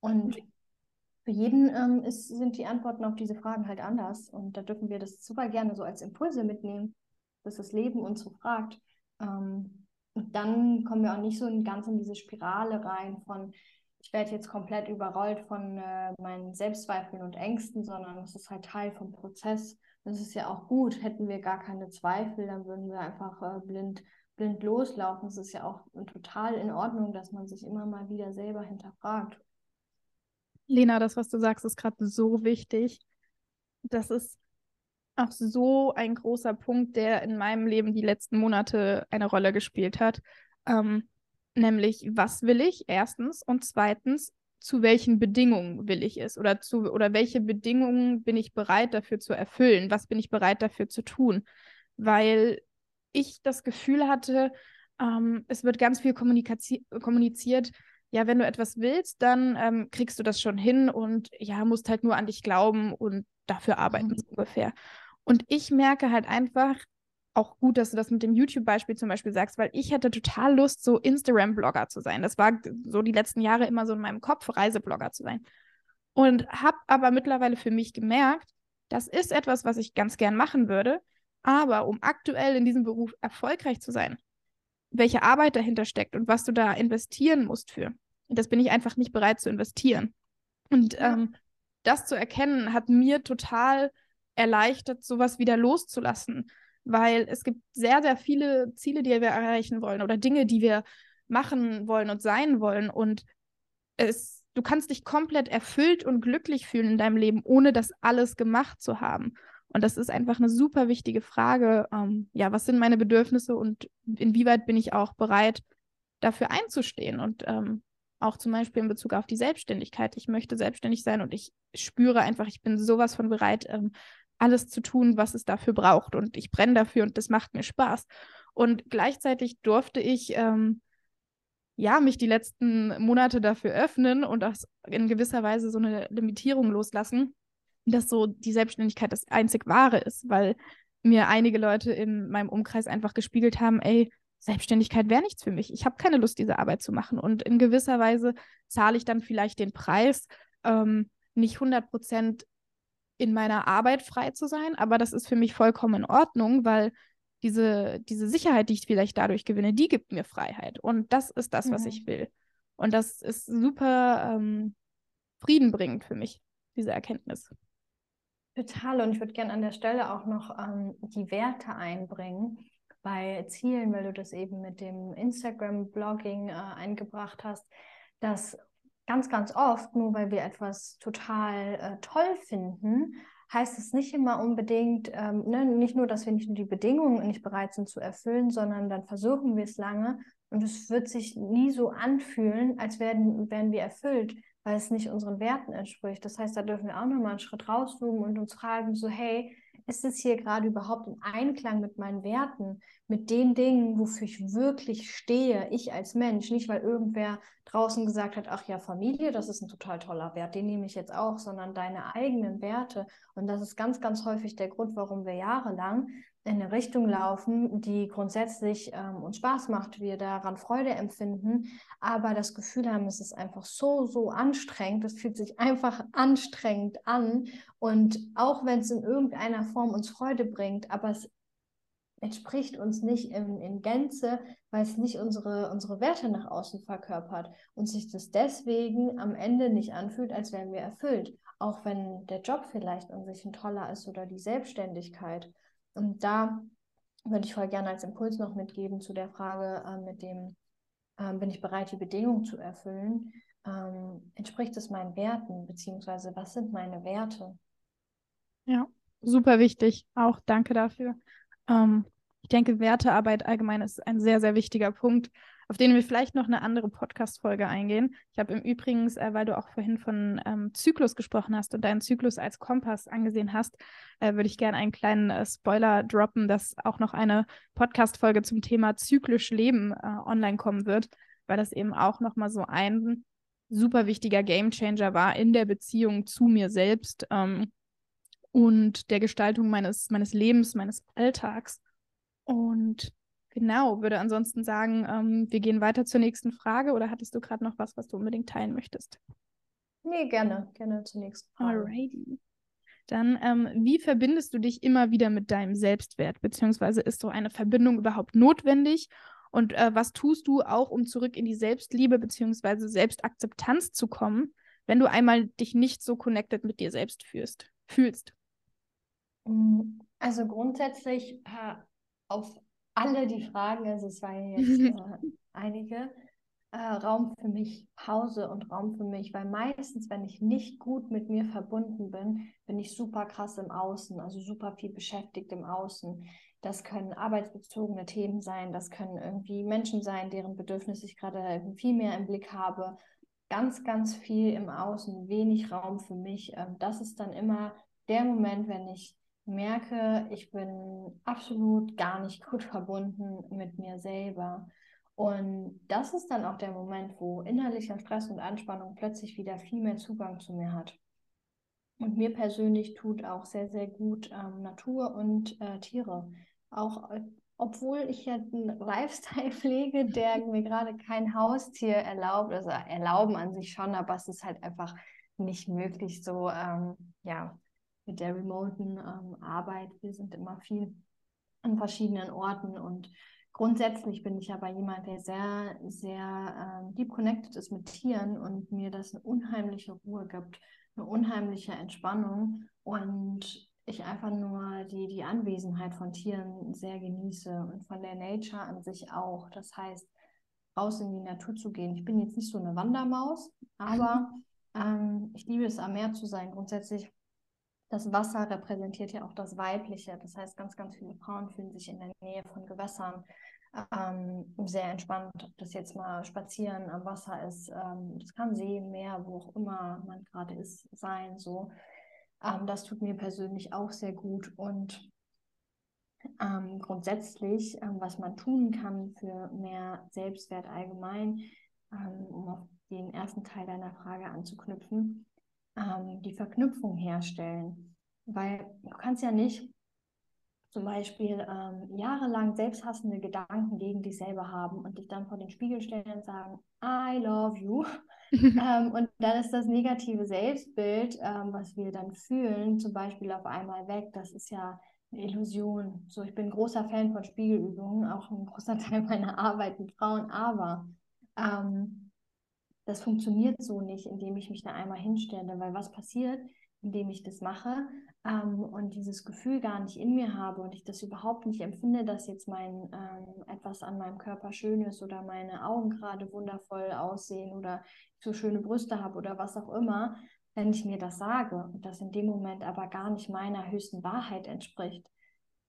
Und für jeden ähm, ist, sind die Antworten auf diese Fragen halt anders. Und da dürfen wir das super gerne so als Impulse mitnehmen, dass das Leben uns so fragt. Ähm, und dann kommen wir auch nicht so ganz in diese Spirale rein von, ich werde jetzt komplett überrollt von äh, meinen Selbstzweifeln und Ängsten, sondern es ist halt Teil vom Prozess. Das ist ja auch gut. Hätten wir gar keine Zweifel, dann würden wir einfach äh, blind, blind loslaufen. Es ist ja auch total in Ordnung, dass man sich immer mal wieder selber hinterfragt. Lena, das, was du sagst, ist gerade so wichtig. Das ist auch so ein großer Punkt, der in meinem Leben die letzten Monate eine Rolle gespielt hat. Ähm, nämlich, was will ich erstens und zweitens, zu welchen Bedingungen will ich es oder zu oder welche Bedingungen bin ich bereit dafür zu erfüllen? Was bin ich bereit dafür zu tun? weil ich das Gefühl hatte, ähm, es wird ganz viel kommuniziert. Ja, wenn du etwas willst, dann ähm, kriegst du das schon hin und ja, musst halt nur an dich glauben und dafür arbeiten mhm. ungefähr. Und ich merke halt einfach, auch gut, dass du das mit dem YouTube-Beispiel zum Beispiel sagst, weil ich hätte total Lust, so Instagram-Blogger zu sein. Das war so die letzten Jahre immer so in meinem Kopf, Reiseblogger zu sein. Und habe aber mittlerweile für mich gemerkt, das ist etwas, was ich ganz gern machen würde. Aber um aktuell in diesem Beruf erfolgreich zu sein, welche Arbeit dahinter steckt und was du da investieren musst für, das bin ich einfach nicht bereit zu investieren. Und ja. ähm, das zu erkennen, hat mir total erleichtert, sowas wieder loszulassen weil es gibt sehr, sehr viele Ziele, die wir erreichen wollen oder Dinge, die wir machen wollen und sein wollen. Und es, du kannst dich komplett erfüllt und glücklich fühlen in deinem Leben, ohne das alles gemacht zu haben. Und das ist einfach eine super wichtige Frage. Ähm, ja, was sind meine Bedürfnisse und inwieweit bin ich auch bereit, dafür einzustehen? Und ähm, auch zum Beispiel in Bezug auf die Selbstständigkeit. Ich möchte selbstständig sein und ich spüre einfach, ich bin sowas von bereit, ähm, alles zu tun, was es dafür braucht. Und ich brenne dafür und das macht mir Spaß. Und gleichzeitig durfte ich ähm, ja mich die letzten Monate dafür öffnen und auch in gewisser Weise so eine Limitierung loslassen, dass so die Selbstständigkeit das einzig wahre ist, weil mir einige Leute in meinem Umkreis einfach gespiegelt haben, ey, Selbstständigkeit wäre nichts für mich. Ich habe keine Lust, diese Arbeit zu machen. Und in gewisser Weise zahle ich dann vielleicht den Preis, ähm, nicht 100 Prozent in meiner Arbeit frei zu sein, aber das ist für mich vollkommen in Ordnung, weil diese, diese Sicherheit, die ich vielleicht dadurch gewinne, die gibt mir Freiheit. Und das ist das, was ich mhm. will. Und das ist super ähm, friedenbringend für mich, diese Erkenntnis. Total. Und ich würde gerne an der Stelle auch noch ähm, die Werte einbringen bei Zielen, weil du das eben mit dem Instagram-Blogging äh, eingebracht hast, dass ganz, ganz oft, nur weil wir etwas total äh, toll finden, heißt es nicht immer unbedingt, ähm, ne, nicht nur, dass wir nicht nur die Bedingungen nicht bereit sind zu erfüllen, sondern dann versuchen wir es lange und es wird sich nie so anfühlen, als werden, wären wir erfüllt, weil es nicht unseren Werten entspricht. Das heißt, da dürfen wir auch nochmal einen Schritt rauszoomen und uns fragen, so, hey, ist es hier gerade überhaupt im Einklang mit meinen Werten, mit den Dingen, wofür ich wirklich stehe, ich als Mensch, nicht weil irgendwer draußen gesagt hat, ach ja, Familie, das ist ein total toller Wert, den nehme ich jetzt auch, sondern deine eigenen Werte. Und das ist ganz, ganz häufig der Grund, warum wir jahrelang in eine Richtung laufen, die grundsätzlich ähm, uns Spaß macht, wir daran Freude empfinden, aber das Gefühl haben, es ist einfach so, so anstrengend, es fühlt sich einfach anstrengend an. Und auch wenn es in irgendeiner Form uns Freude bringt, aber es entspricht uns nicht in, in Gänze, weil es nicht unsere, unsere Werte nach außen verkörpert und sich das deswegen am Ende nicht anfühlt, als wären wir erfüllt, auch wenn der Job vielleicht an sich ein toller ist oder die Selbstständigkeit. Und da würde ich voll gerne als Impuls noch mitgeben zu der Frage äh, mit dem, äh, bin ich bereit, die Bedingungen zu erfüllen? Ähm, entspricht es meinen Werten, beziehungsweise was sind meine Werte? Ja, super wichtig. Auch danke dafür. Ähm, ich denke, Wertearbeit allgemein ist ein sehr, sehr wichtiger Punkt auf den wir vielleicht noch eine andere Podcast-Folge eingehen. Ich habe im Übrigen, äh, weil du auch vorhin von ähm, Zyklus gesprochen hast und deinen Zyklus als Kompass angesehen hast, äh, würde ich gerne einen kleinen äh, Spoiler droppen, dass auch noch eine Podcast-Folge zum Thema zyklisch Leben äh, online kommen wird, weil das eben auch nochmal so ein super wichtiger Gamechanger war in der Beziehung zu mir selbst ähm, und der Gestaltung meines, meines Lebens, meines Alltags. Und Genau, würde ansonsten sagen, ähm, wir gehen weiter zur nächsten Frage oder hattest du gerade noch was, was du unbedingt teilen möchtest? Nee, gerne, gerne zur nächsten Frage. Alrighty. Dann, ähm, wie verbindest du dich immer wieder mit deinem Selbstwert? Beziehungsweise ist so eine Verbindung überhaupt notwendig? Und äh, was tust du auch, um zurück in die Selbstliebe beziehungsweise Selbstakzeptanz zu kommen, wenn du einmal dich nicht so connected mit dir selbst fühlst? fühlst? Mm, also grundsätzlich äh, auf alle die Fragen, also es waren jetzt äh, einige, äh, Raum für mich, Pause und Raum für mich, weil meistens, wenn ich nicht gut mit mir verbunden bin, bin ich super krass im Außen, also super viel beschäftigt im Außen. Das können arbeitsbezogene Themen sein, das können irgendwie Menschen sein, deren Bedürfnisse ich gerade viel mehr im Blick habe. Ganz, ganz viel im Außen, wenig Raum für mich. Ähm, das ist dann immer der Moment, wenn ich merke, ich bin absolut gar nicht gut verbunden mit mir selber. Und das ist dann auch der Moment, wo innerlicher Stress und Anspannung plötzlich wieder viel mehr Zugang zu mir hat. Und mir persönlich tut auch sehr, sehr gut ähm, Natur und äh, Tiere. Auch äh, obwohl ich ja einen Lifestyle pflege, der mir gerade kein Haustier erlaubt. Also erlauben an sich schon, aber es ist halt einfach nicht möglich so, ähm, ja, mit der remoten ähm, Arbeit. Wir sind immer viel an verschiedenen Orten und grundsätzlich bin ich aber jemand, der sehr, sehr ähm, deep connected ist mit Tieren und mir das eine unheimliche Ruhe gibt, eine unheimliche Entspannung und ich einfach nur die, die Anwesenheit von Tieren sehr genieße und von der Nature an sich auch. Das heißt, raus in die Natur zu gehen. Ich bin jetzt nicht so eine Wandermaus, aber ähm, ich liebe es, am Meer zu sein. Grundsätzlich, das Wasser repräsentiert ja auch das Weibliche. Das heißt, ganz, ganz viele Frauen fühlen sich in der Nähe von Gewässern ähm, sehr entspannt. Ob das jetzt mal spazieren am Wasser ist, ähm, das kann See, Meer, wo auch immer man gerade ist, sein. So. Ähm, das tut mir persönlich auch sehr gut. Und ähm, grundsätzlich, ähm, was man tun kann für mehr Selbstwert allgemein, ähm, um auf den ersten Teil deiner Frage anzuknüpfen, ähm, die Verknüpfung herstellen. Weil du kannst ja nicht zum Beispiel ähm, jahrelang selbsthassende Gedanken gegen dich selber haben und dich dann vor den Spiegel stellen und sagen, I love you. ähm, und dann ist das negative Selbstbild, ähm, was wir dann fühlen, zum Beispiel auf einmal weg. Das ist ja eine Illusion. So, ich bin großer Fan von Spiegelübungen, auch ein großer Teil meiner Arbeit mit Frauen, aber ähm, das funktioniert so nicht, indem ich mich da einmal hinstelle, weil was passiert, indem ich das mache ähm, und dieses Gefühl gar nicht in mir habe und ich das überhaupt nicht empfinde, dass jetzt mein ähm, etwas an meinem Körper schön ist oder meine Augen gerade wundervoll aussehen oder so schöne Brüste habe oder was auch immer, wenn ich mir das sage und das in dem Moment aber gar nicht meiner höchsten Wahrheit entspricht,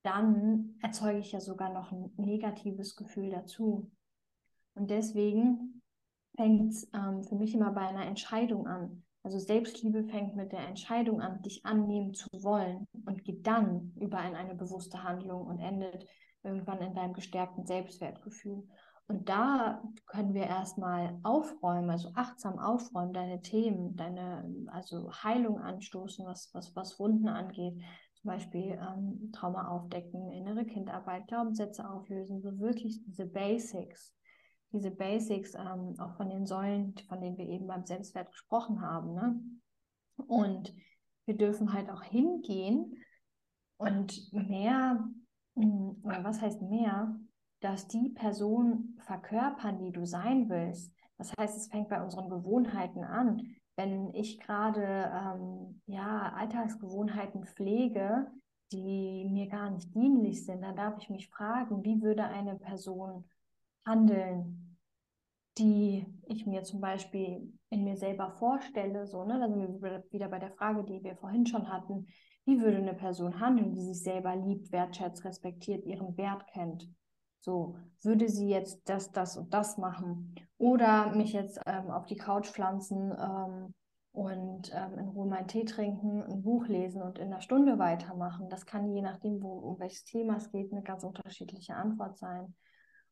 dann erzeuge ich ja sogar noch ein negatives Gefühl dazu. Und deswegen fängt ähm, für mich immer bei einer Entscheidung an. Also Selbstliebe fängt mit der Entscheidung an, dich annehmen zu wollen und geht dann über in eine bewusste Handlung und endet irgendwann in deinem gestärkten Selbstwertgefühl. Und da können wir erstmal aufräumen, also achtsam aufräumen, deine Themen, deine also Heilung anstoßen, was, was, was Wunden angeht. Zum Beispiel ähm, Trauma aufdecken, innere Kindarbeit, Glaubenssätze auflösen, so wirklich diese Basics diese Basics ähm, auch von den Säulen, von denen wir eben beim Selbstwert gesprochen haben. Ne? Und wir dürfen halt auch hingehen und mehr, hm, oder was heißt mehr, dass die Person verkörpern, die du sein willst. Das heißt, es fängt bei unseren Gewohnheiten an. Wenn ich gerade ähm, ja, Alltagsgewohnheiten pflege, die mir gar nicht dienlich sind, dann darf ich mich fragen, wie würde eine Person handeln, die ich mir zum Beispiel in mir selber vorstelle, so, ne, da sind wir wieder bei der Frage, die wir vorhin schon hatten, wie würde eine Person handeln, die sich selber liebt, wertschätzt, respektiert, ihren Wert kennt? So, würde sie jetzt das, das und das machen? Oder mich jetzt ähm, auf die Couch pflanzen ähm, und ähm, in Ruhe meinen Tee trinken, ein Buch lesen und in einer Stunde weitermachen? Das kann je nachdem, wo, um welches Thema es geht, eine ganz unterschiedliche Antwort sein.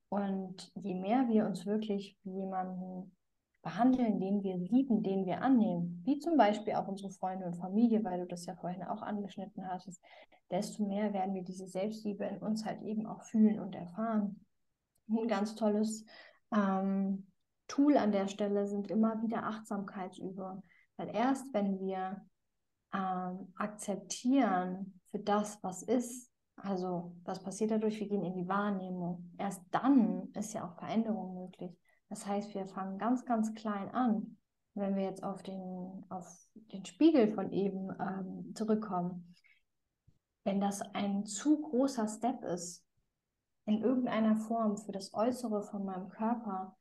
Und je mehr wir uns wirklich wie jemanden behandeln, den wir lieben, den wir annehmen, wie zum Beispiel auch unsere Freunde und Familie, weil du das ja vorhin auch angeschnitten hattest, desto mehr werden wir diese Selbstliebe in uns halt eben auch fühlen und erfahren. Ein ganz tolles ähm, Tool an der Stelle sind immer wieder Achtsamkeitsübungen, weil erst wenn wir ähm, akzeptieren für das, was ist, also, was passiert dadurch? Wir gehen in die Wahrnehmung. Erst dann ist ja auch Veränderung möglich. Das heißt, wir fangen ganz, ganz klein an. Wenn wir jetzt auf den, auf den Spiegel von eben ähm, zurückkommen, wenn das ein zu großer Step ist, in irgendeiner Form für das Äußere von meinem Körper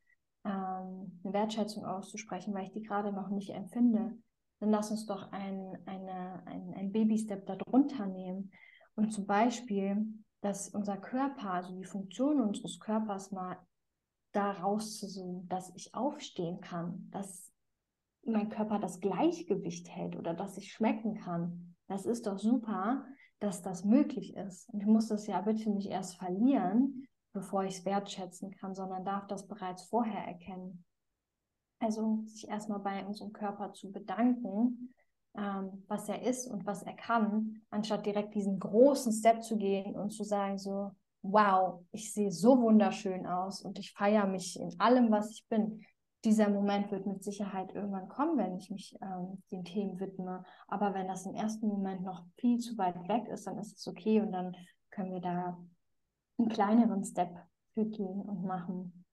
ähm, eine Wertschätzung auszusprechen, weil ich die gerade noch nicht empfinde, dann lass uns doch ein, ein, ein Baby-Step darunter nehmen und zum Beispiel, dass unser Körper, also die Funktion unseres Körpers mal da rauszuzoomen, dass ich aufstehen kann, dass mein Körper das Gleichgewicht hält oder dass ich schmecken kann. Das ist doch super. dass das möglich ist. Und ich muss das ja bitte nicht erst verlieren, bevor ich es wertschätzen kann, sondern darf das bereits vorher erkennen. Also sich erstmal bei unserem Körper zu bedanken, ähm, was er ist und was er kann, anstatt direkt diesen großen Step zu gehen und zu sagen so, wow, ich sehe so wunderschön aus und ich feiere mich in allem, was ich bin. Dieser Moment wird mit Sicherheit irgendwann kommen, wenn ich mich ähm, den Themen widme. Aber wenn das im ersten Moment noch viel zu weit weg ist, dann ist es okay und dann können wir da einen kleineren Step für gehen und machen.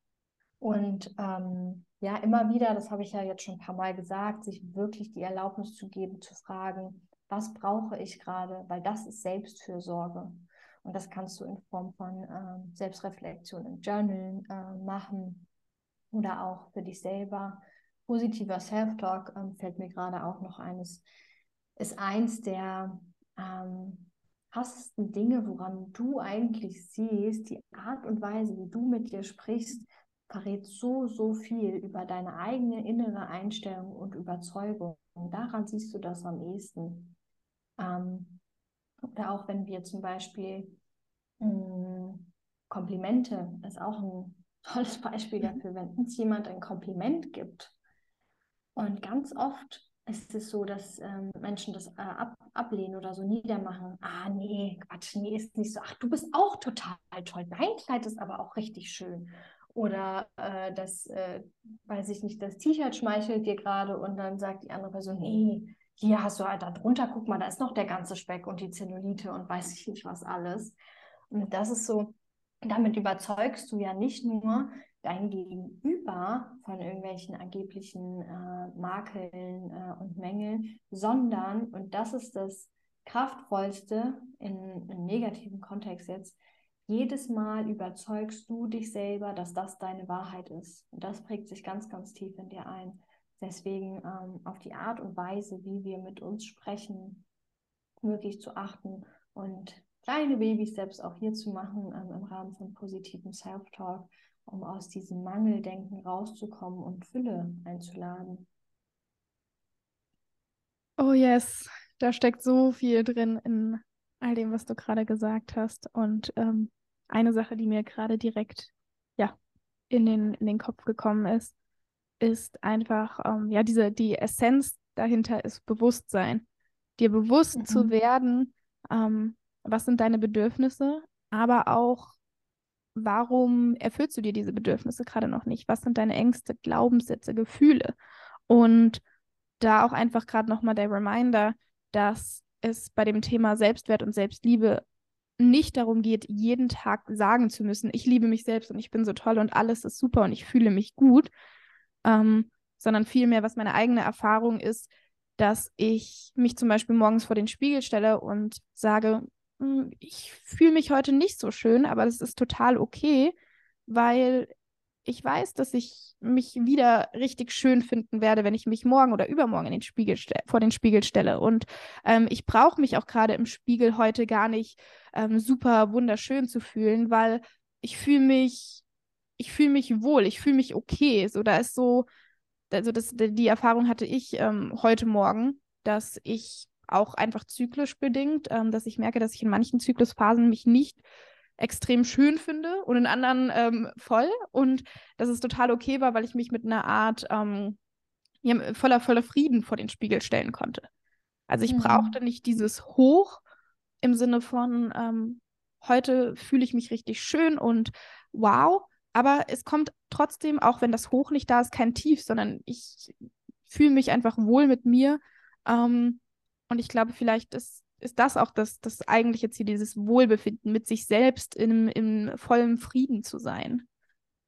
Und ähm, ja, immer wieder, das habe ich ja jetzt schon ein paar Mal gesagt, sich wirklich die Erlaubnis zu geben, zu fragen, was brauche ich gerade, weil das ist Selbstfürsorge. Und das kannst du in Form von äh, Selbstreflexion im Journal äh, machen oder auch für dich selber. Positiver Self-Talk ähm, fällt mir gerade auch noch eines, ist eins der ähm, krassesten Dinge, woran du eigentlich siehst, die Art und Weise, wie du mit dir sprichst, verrät so, so viel über deine eigene innere Einstellung und Überzeugung. Daran siehst du das am ehesten. Ähm, oder auch wenn wir zum Beispiel mh, hm, Komplimente ist auch ein tolles Beispiel mhm. dafür, wenn uns jemand ein Kompliment gibt. Und ganz oft ist es so, dass ähm, Menschen das äh, ab, ablehnen oder so niedermachen. Ah, nee, Quatsch, nee, ist nicht so. Ach, du bist auch total toll. Dein Kleid ist aber auch richtig schön. Oder äh, das, äh, weiß ich nicht, das T-Shirt schmeichelt dir gerade und dann sagt die andere Person, nee, hier hast du halt da drunter, guck mal, da ist noch der ganze Speck und die Zellulite und weiß ich nicht was alles. Und das ist so, damit überzeugst du ja nicht nur dein Gegenüber von irgendwelchen angeblichen äh, Makeln äh, und Mängeln, sondern, und das ist das Kraftvollste in, im negativen Kontext jetzt, jedes Mal überzeugst du dich selber, dass das deine Wahrheit ist. Und das prägt sich ganz, ganz tief in dir ein. Deswegen ähm, auf die Art und Weise, wie wir mit uns sprechen, wirklich zu achten und kleine Baby-Steps auch hier zu machen ähm, im Rahmen von positivem Self-Talk, um aus diesem Mangeldenken rauszukommen und Fülle einzuladen. Oh yes, da steckt so viel drin in all dem, was du gerade gesagt hast. Und ähm, eine Sache, die mir gerade direkt ja, in, den, in den Kopf gekommen ist, ist einfach, ähm, ja, diese, die Essenz dahinter ist Bewusstsein. Dir bewusst mhm. zu werden, ähm, was sind deine Bedürfnisse, aber auch, warum erfüllst du dir diese Bedürfnisse gerade noch nicht? Was sind deine Ängste, Glaubenssätze, Gefühle? Und da auch einfach gerade nochmal der Reminder, dass es bei dem Thema Selbstwert und Selbstliebe nicht darum geht, jeden Tag sagen zu müssen, ich liebe mich selbst und ich bin so toll und alles ist super und ich fühle mich gut, ähm, sondern vielmehr, was meine eigene Erfahrung ist, dass ich mich zum Beispiel morgens vor den Spiegel stelle und sage, hm, ich fühle mich heute nicht so schön, aber das ist total okay, weil ich weiß, dass ich mich wieder richtig schön finden werde, wenn ich mich morgen oder übermorgen den vor den Spiegel stelle. Und ähm, ich brauche mich auch gerade im Spiegel heute gar nicht ähm, super wunderschön zu fühlen, weil ich fühle mich, ich fühle mich wohl, ich fühle mich okay. So, da ist so, also das, die Erfahrung hatte ich ähm, heute Morgen, dass ich auch einfach zyklisch bedingt, ähm, dass ich merke, dass ich in manchen Zyklusphasen mich nicht extrem schön finde und in anderen ähm, voll. Und dass es total okay war, weil ich mich mit einer Art ähm, ja, voller, voller Frieden vor den Spiegel stellen konnte. Also ich mhm. brauchte nicht dieses Hoch im Sinne von, ähm, heute fühle ich mich richtig schön und wow, aber es kommt trotzdem, auch wenn das Hoch nicht da ist, kein Tief, sondern ich fühle mich einfach wohl mit mir. Ähm, und ich glaube, vielleicht ist ist das auch das, das eigentliche Ziel, dieses Wohlbefinden, mit sich selbst im, im vollen Frieden zu sein.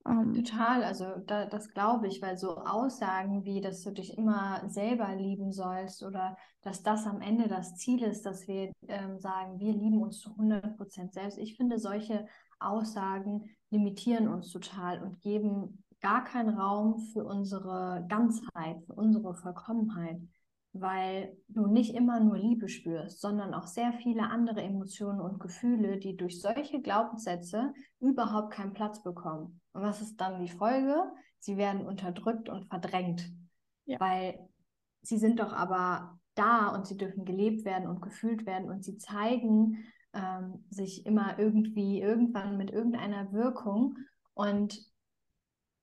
Um, ähm, Total, also da, das glaube ich, weil so Aussagen wie, dass du dich immer selber lieben sollst oder dass das am Ende das Ziel ist, dass wir ähm, sagen, wir lieben uns zu 100 Prozent selbst. Ich finde, solche Aussagen limitieren uns total und geben gar keinen Raum für unsere Ganzheit, für unsere Vollkommenheit weil du nicht immer nur Liebe spürst, sondern auch sehr viele andere Emotionen und Gefühle, die durch solche Glaubenssätze überhaupt keinen Platz bekommen. Und was ist dann die Folge? Sie werden unterdrückt und verdrängt, ja. weil sie sind doch aber da und sie dürfen gelebt werden und gefühlt werden und sie zeigen ähm, sich immer irgendwie irgendwann mit irgendeiner Wirkung und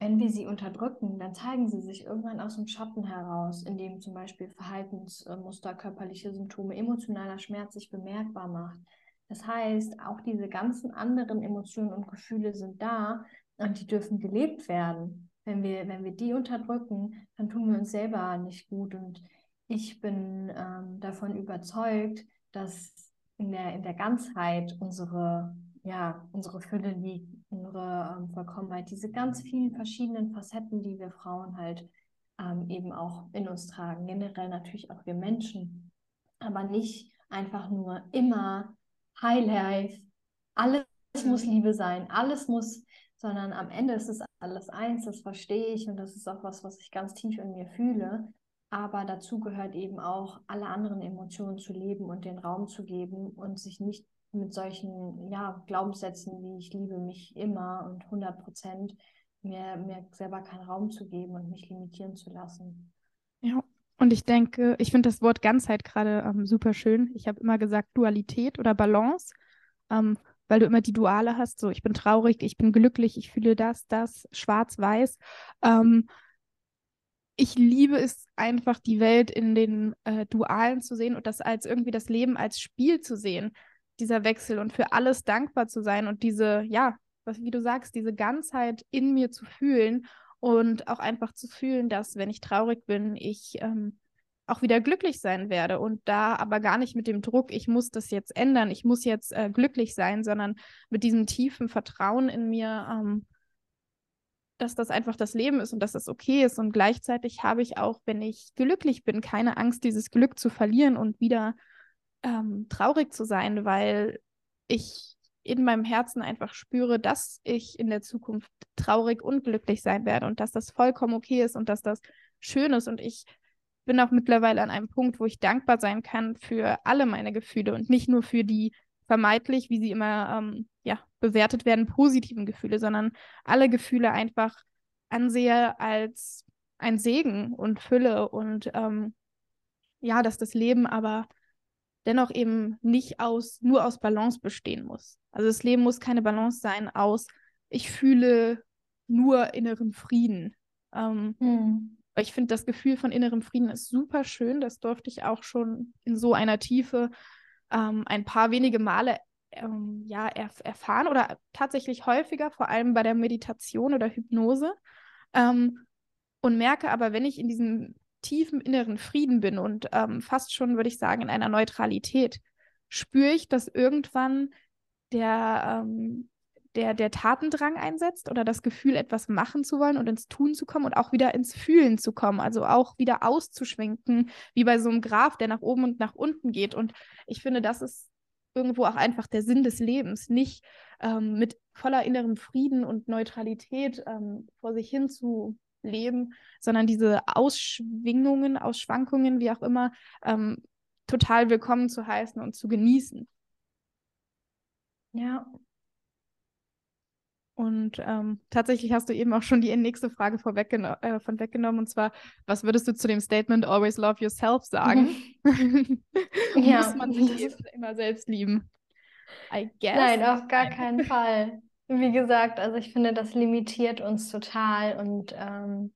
wenn wir sie unterdrücken, dann zeigen sie sich irgendwann aus dem Schatten heraus, indem zum Beispiel Verhaltensmuster, körperliche Symptome, emotionaler Schmerz sich bemerkbar macht. Das heißt, auch diese ganzen anderen Emotionen und Gefühle sind da und die dürfen gelebt werden. Wenn wir, wenn wir die unterdrücken, dann tun wir uns selber nicht gut. Und ich bin ähm, davon überzeugt, dass in der, in der Ganzheit unsere, ja, unsere Fülle liegt, unsere ähm, Vollkommenheit, diese ganz vielen verschiedenen Facetten, die wir Frauen halt ähm, eben auch in uns tragen, generell natürlich auch wir Menschen, aber nicht einfach nur immer Highlife, alles muss mhm. Liebe sein, alles muss, sondern am Ende ist es alles eins, das verstehe ich und das ist auch was, was ich ganz tief in mir fühle. Aber dazu gehört eben auch, alle anderen Emotionen zu leben und den Raum zu geben und sich nicht mit solchen ja, Glaubenssätzen wie ich liebe mich immer und 100 Prozent mir, mir selber keinen Raum zu geben und mich limitieren zu lassen. Ja, und ich denke, ich finde das Wort Ganzheit gerade ähm, super schön. Ich habe immer gesagt Dualität oder Balance, ähm, weil du immer die Duale hast. So, ich bin traurig, ich bin glücklich, ich fühle das, das, schwarz-weiß. Ähm, ich liebe es einfach, die Welt in den äh, Dualen zu sehen und das als irgendwie das Leben als Spiel zu sehen, dieser Wechsel und für alles dankbar zu sein und diese, ja, was, wie du sagst, diese Ganzheit in mir zu fühlen und auch einfach zu fühlen, dass wenn ich traurig bin, ich ähm, auch wieder glücklich sein werde und da aber gar nicht mit dem Druck, ich muss das jetzt ändern, ich muss jetzt äh, glücklich sein, sondern mit diesem tiefen Vertrauen in mir, ähm, dass das einfach das Leben ist und dass das okay ist. Und gleichzeitig habe ich auch, wenn ich glücklich bin, keine Angst, dieses Glück zu verlieren und wieder ähm, traurig zu sein, weil ich in meinem Herzen einfach spüre, dass ich in der Zukunft traurig und glücklich sein werde und dass das vollkommen okay ist und dass das schön ist. Und ich bin auch mittlerweile an einem Punkt, wo ich dankbar sein kann für alle meine Gefühle und nicht nur für die vermeintlich, wie sie immer ähm, ja, bewertet werden, positiven Gefühle, sondern alle Gefühle einfach ansehe als ein Segen und Fülle und ähm, ja, dass das Leben aber dennoch eben nicht aus, nur aus Balance bestehen muss. Also das Leben muss keine Balance sein aus, ich fühle nur inneren Frieden. Ähm, mhm. Ich finde, das Gefühl von innerem Frieden ist super schön. Das durfte ich auch schon in so einer Tiefe ähm, ein paar wenige Male ähm, ja, erf erfahren oder tatsächlich häufiger, vor allem bei der Meditation oder Hypnose. Ähm, und merke aber, wenn ich in diesem tiefen inneren Frieden bin und ähm, fast schon, würde ich sagen, in einer Neutralität, spüre ich, dass irgendwann der, ähm, der, der Tatendrang einsetzt oder das Gefühl, etwas machen zu wollen und ins Tun zu kommen und auch wieder ins Fühlen zu kommen, also auch wieder auszuschwenken, wie bei so einem Graph, der nach oben und nach unten geht. Und ich finde, das ist irgendwo auch einfach der Sinn des Lebens, nicht ähm, mit voller innerem Frieden und Neutralität ähm, vor sich hin zu leben, sondern diese Ausschwingungen, Ausschwankungen, wie auch immer, ähm, total willkommen zu heißen und zu genießen. Ja, und ähm, tatsächlich hast du eben auch schon die nächste Frage vorweggeno äh, von weggenommen, und zwar, was würdest du zu dem Statement Always Love Yourself sagen? ja. Muss man sich immer selbst lieben? I guess. Nein, auf gar keinen Fall. Wie gesagt, also ich finde, das limitiert uns total und ähm,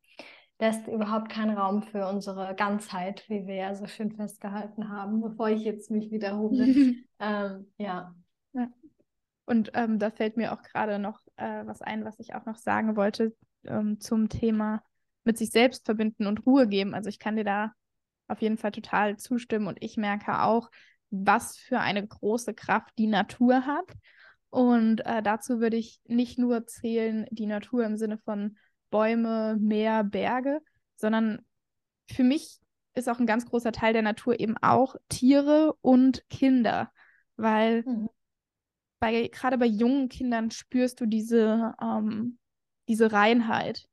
lässt überhaupt keinen Raum für unsere Ganzheit, wie wir ja so schön festgehalten haben, bevor ich jetzt mich wiederhole. ähm, ja. ja. Und ähm, da fällt mir auch gerade noch äh, was ein, was ich auch noch sagen wollte ähm, zum Thema mit sich selbst verbinden und Ruhe geben. Also ich kann dir da auf jeden Fall total zustimmen und ich merke auch, was für eine große Kraft die Natur hat. Und äh, dazu würde ich nicht nur zählen die Natur im Sinne von Bäume, Meer, Berge, sondern für mich ist auch ein ganz großer Teil der Natur eben auch Tiere und Kinder, weil mhm bei, gerade bei jungen Kindern spürst du diese, ähm, diese Reinheit.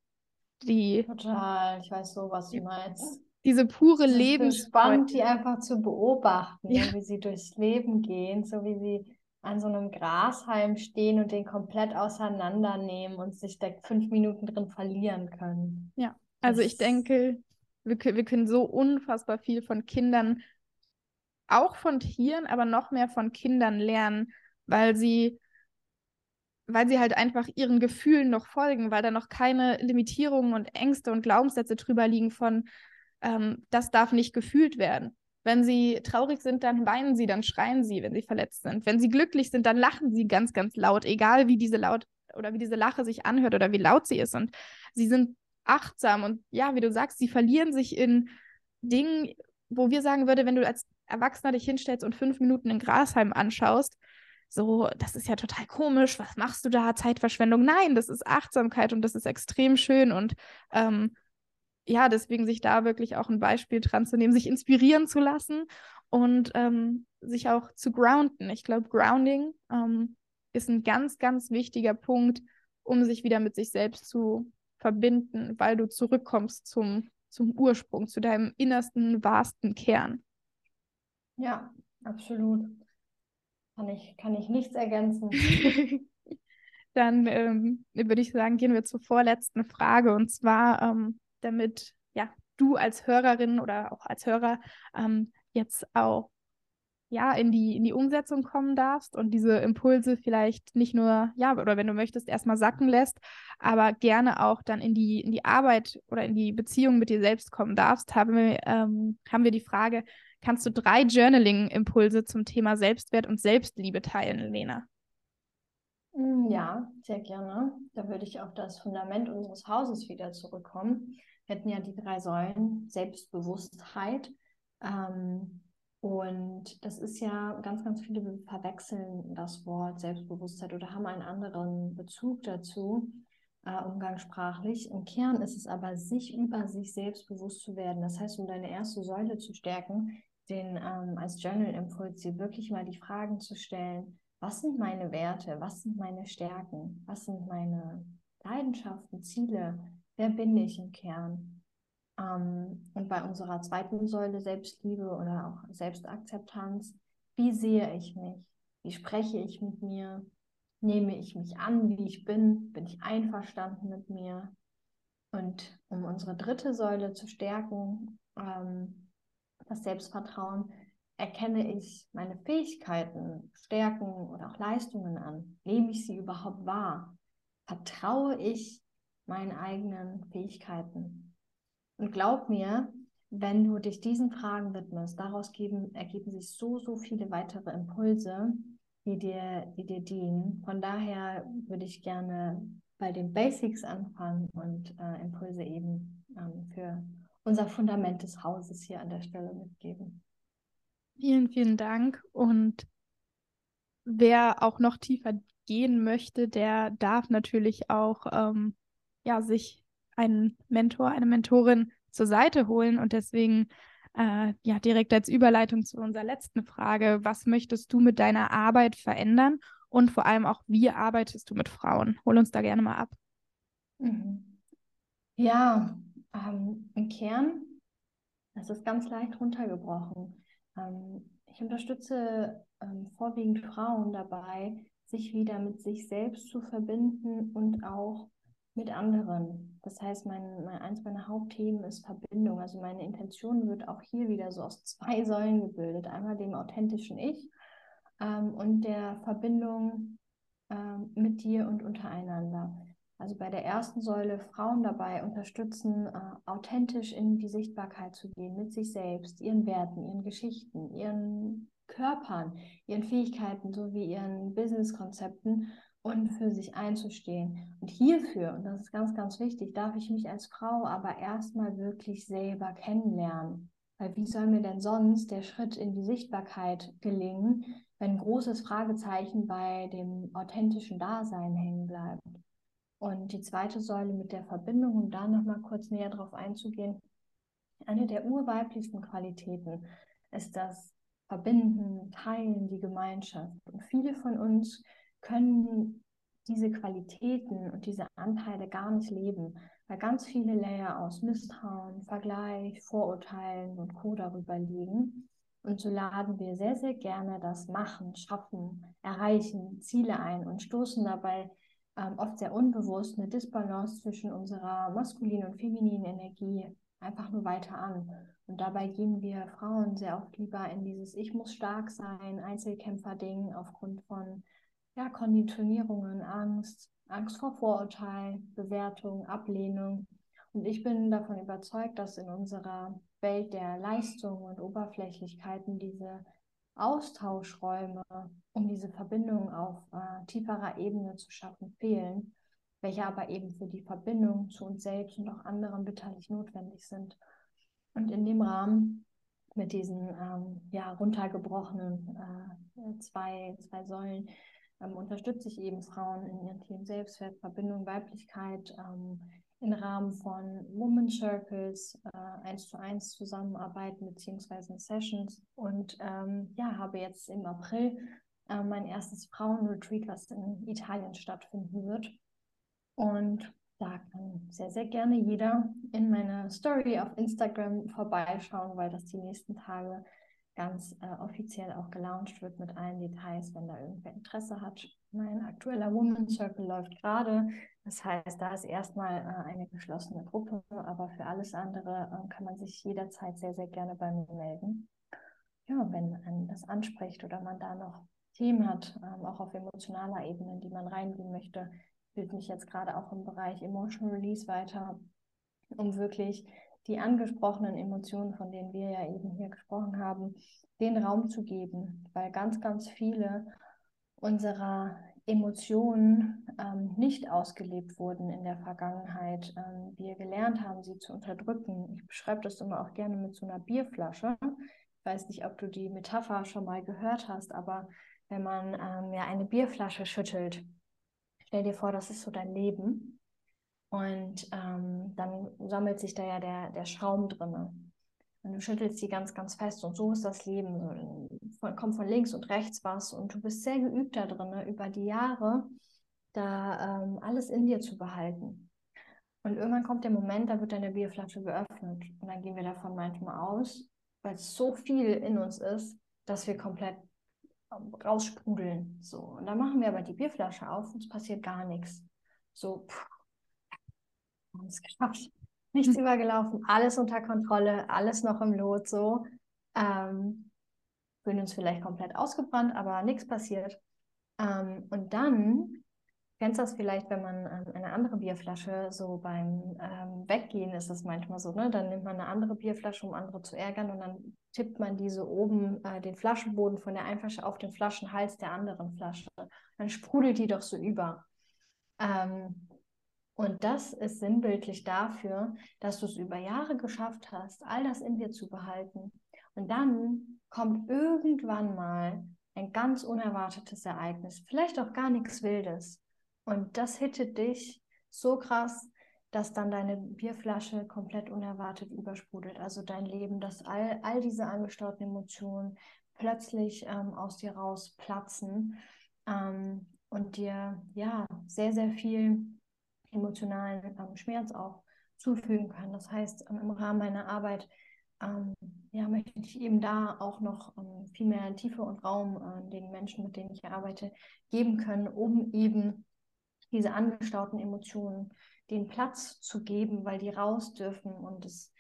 Die, Total, ich weiß so, was du meinst. Diese pure Lebens. Es ist spannend, die einfach zu beobachten, ja. wie sie durchs Leben gehen, so wie sie an so einem Grashalm stehen und den komplett auseinandernehmen und sich da fünf Minuten drin verlieren können. Ja, also das ich denke, wir, wir können so unfassbar viel von Kindern, auch von Tieren, aber noch mehr von Kindern lernen, weil sie weil sie halt einfach ihren Gefühlen noch folgen, weil da noch keine Limitierungen und Ängste und Glaubenssätze drüber liegen von, ähm, das darf nicht gefühlt werden. Wenn sie traurig sind, dann weinen sie, dann schreien sie, wenn sie verletzt sind. Wenn sie glücklich sind, dann lachen sie ganz, ganz laut, egal wie diese laut oder wie diese Lache sich anhört oder wie laut sie ist. Und sie sind achtsam und ja, wie du sagst, sie verlieren sich in Dingen, wo wir sagen würde, wenn du als Erwachsener dich hinstellst und fünf Minuten in Grasheim anschaust, so, das ist ja total komisch, was machst du da? Zeitverschwendung. Nein, das ist Achtsamkeit und das ist extrem schön und ähm, ja, deswegen sich da wirklich auch ein Beispiel dran zu nehmen, sich inspirieren zu lassen und ähm, sich auch zu grounden. Ich glaube, Grounding ähm, ist ein ganz, ganz wichtiger Punkt, um sich wieder mit sich selbst zu verbinden, weil du zurückkommst zum, zum Ursprung, zu deinem innersten, wahrsten Kern. Ja, absolut. Kann ich, kann ich nichts ergänzen. Dann ähm, würde ich sagen, gehen wir zur vorletzten Frage. Und zwar, ähm, damit ja, du als Hörerin oder auch als Hörer ähm, jetzt auch ja, in die, in die Umsetzung kommen darfst und diese Impulse vielleicht nicht nur, ja, oder wenn du möchtest, erstmal sacken lässt, aber gerne auch dann in die, in die Arbeit oder in die Beziehung mit dir selbst kommen darfst, haben wir, ähm, haben wir die Frage, kannst du drei Journaling-Impulse zum Thema Selbstwert und Selbstliebe teilen, Lena? Mm, ja, sehr gerne. Da würde ich auf das Fundament unseres Hauses wieder zurückkommen. Wir hatten ja die drei Säulen, Selbstbewusstheit, ähm, und das ist ja, ganz, ganz viele verwechseln das Wort Selbstbewusstheit oder haben einen anderen Bezug dazu, äh, umgangssprachlich. Im Kern ist es aber, sich über sich selbst bewusst zu werden. Das heißt, um deine erste Säule zu stärken, den ähm, als Journal-Impuls dir wirklich mal die Fragen zu stellen, was sind meine Werte, was sind meine Stärken, was sind meine Leidenschaften, Ziele, wer bin ich im Kern? Ähm, und bei unserer zweiten Säule Selbstliebe oder auch Selbstakzeptanz, wie sehe ich mich? Wie spreche ich mit mir? Nehme ich mich an, wie ich bin? Bin ich einverstanden mit mir? Und um unsere dritte Säule zu stärken, ähm, das Selbstvertrauen, erkenne ich meine Fähigkeiten, Stärken oder auch Leistungen an? Nehme ich sie überhaupt wahr? Vertraue ich meinen eigenen Fähigkeiten? Und glaub mir, wenn du dich diesen Fragen widmest, daraus geben, ergeben sich so, so viele weitere Impulse, die dir, die dir dienen. Von daher würde ich gerne bei den Basics anfangen und äh, Impulse eben ähm, für unser Fundament des Hauses hier an der Stelle mitgeben. Vielen, vielen Dank. Und wer auch noch tiefer gehen möchte, der darf natürlich auch ähm, ja, sich einen Mentor, eine Mentorin zur Seite holen. Und deswegen äh, ja direkt als Überleitung zu unserer letzten Frage, was möchtest du mit deiner Arbeit verändern und vor allem auch, wie arbeitest du mit Frauen? Hol uns da gerne mal ab. Mhm. Ja, ähm, im Kern, das ist ganz leicht runtergebrochen. Ähm, ich unterstütze ähm, vorwiegend Frauen dabei, sich wieder mit sich selbst zu verbinden und auch mit anderen. Das heißt, mein, mein, eins meiner Hauptthemen ist Verbindung. Also meine Intention wird auch hier wieder so aus zwei Säulen gebildet. Einmal dem authentischen Ich ähm, und der Verbindung ähm, mit dir und untereinander. Also bei der ersten Säule Frauen dabei unterstützen, äh, authentisch in die Sichtbarkeit zu gehen, mit sich selbst, ihren Werten, ihren Geschichten, ihren Körpern, ihren Fähigkeiten sowie ihren Businesskonzepten und für sich einzustehen. Und hierfür, und das ist ganz, ganz wichtig, darf ich mich als Frau aber erstmal wirklich selber kennenlernen. Weil wie soll mir denn sonst der Schritt in die Sichtbarkeit gelingen, wenn großes Fragezeichen bei dem authentischen Dasein hängen bleibt? Und die zweite Säule mit der Verbindung, um da nochmal kurz näher drauf einzugehen, eine der urweiblichsten Qualitäten ist das Verbinden, Teilen, die Gemeinschaft. Und viele von uns können diese Qualitäten und diese Anteile gar nicht leben, weil ganz viele Layer aus Misstrauen, Vergleich, Vorurteilen und Co. darüber liegen. Und so laden wir sehr, sehr gerne das Machen, Schaffen, Erreichen, Ziele ein und stoßen dabei ähm, oft sehr unbewusst eine Disbalance zwischen unserer maskulinen und femininen Energie einfach nur weiter an. Und dabei gehen wir Frauen sehr oft lieber in dieses Ich muss stark sein, Einzelkämpfer-Ding aufgrund von ja, Konditionierungen, Angst, Angst vor Vorurteil, Bewertung, Ablehnung. Und ich bin davon überzeugt, dass in unserer Welt der Leistung und Oberflächlichkeiten diese Austauschräume, um diese Verbindung auf äh, tieferer Ebene zu schaffen, fehlen, welche aber eben für die Verbindung zu uns selbst und auch anderen bitterlich notwendig sind. Und in dem Rahmen mit diesen ähm, ja, runtergebrochenen äh, zwei, zwei Säulen ähm, unterstütze ich eben Frauen in ihren Themen Selbstwert, Verbindung, Weiblichkeit ähm, im Rahmen von Woman Circles, äh, eins zu eins zusammenarbeiten beziehungsweise Sessions und ähm, ja, habe jetzt im April äh, mein erstes Frauenretreat, was in Italien stattfinden wird. Und da kann sehr, sehr gerne jeder in meine Story auf Instagram vorbeischauen, weil das die nächsten Tage ganz äh, offiziell auch gelauncht wird mit allen Details, wenn da irgendwer Interesse hat. Mein aktueller Woman Circle läuft gerade. Das heißt, da ist erstmal äh, eine geschlossene Gruppe, aber für alles andere äh, kann man sich jederzeit sehr, sehr gerne bei mir melden. Ja, wenn einen das anspricht oder man da noch Themen hat, ähm, auch auf emotionaler Ebene, in die man reingehen möchte, bilde mich jetzt gerade auch im Bereich Emotional Release weiter, um wirklich die angesprochenen Emotionen, von denen wir ja eben hier gesprochen haben, den Raum zu geben, weil ganz, ganz viele unserer Emotionen ähm, nicht ausgelebt wurden in der Vergangenheit. Ähm, wir gelernt haben, sie zu unterdrücken. Ich beschreibe das immer auch gerne mit so einer Bierflasche. Ich weiß nicht, ob du die Metapher schon mal gehört hast, aber wenn man ähm, ja eine Bierflasche schüttelt, Stell dir vor, das ist so dein Leben. Und ähm, dann sammelt sich da ja der, der Schaum drin. Und du schüttelst die ganz, ganz fest. Und so ist das Leben. Von, kommt von links und rechts was. Und du bist sehr geübt da drin, über die Jahre da ähm, alles in dir zu behalten. Und irgendwann kommt der Moment, da wird deine Bierflasche geöffnet. Und dann gehen wir davon manchmal aus, weil es so viel in uns ist, dass wir komplett raussprudeln. So. Und dann machen wir aber die Bierflasche auf und es passiert gar nichts. So, haben es geschafft. Nichts mhm. übergelaufen, alles unter Kontrolle, alles noch im Lot so. Ähm, fühlen uns vielleicht komplett ausgebrannt, aber nichts passiert. Ähm, und dann kennst das vielleicht, wenn man ähm, eine andere Bierflasche so beim ähm, Weggehen ist es manchmal so, ne? Dann nimmt man eine andere Bierflasche, um andere zu ärgern und dann tippt man diese oben äh, den Flaschenboden von der einen Flasche auf den Flaschenhals der anderen Flasche. Dann sprudelt die doch so über. Ähm, und das ist sinnbildlich dafür, dass du es über Jahre geschafft hast, all das in dir zu behalten. Und dann kommt irgendwann mal ein ganz unerwartetes Ereignis, vielleicht auch gar nichts Wildes. Und das hittet dich so krass, dass dann deine Bierflasche komplett unerwartet übersprudelt. Also dein Leben, dass all, all diese angestauten Emotionen plötzlich ähm, aus dir rausplatzen ähm, und dir ja sehr, sehr viel emotionalen ähm, Schmerz auch zufügen können. Das heißt, ähm, im Rahmen meiner Arbeit ähm, ja, möchte ich eben da auch noch ähm, viel mehr Tiefe und Raum äh, den Menschen, mit denen ich arbeite, geben können, um eben diese angestauten Emotionen den Platz zu geben, weil die raus dürfen und es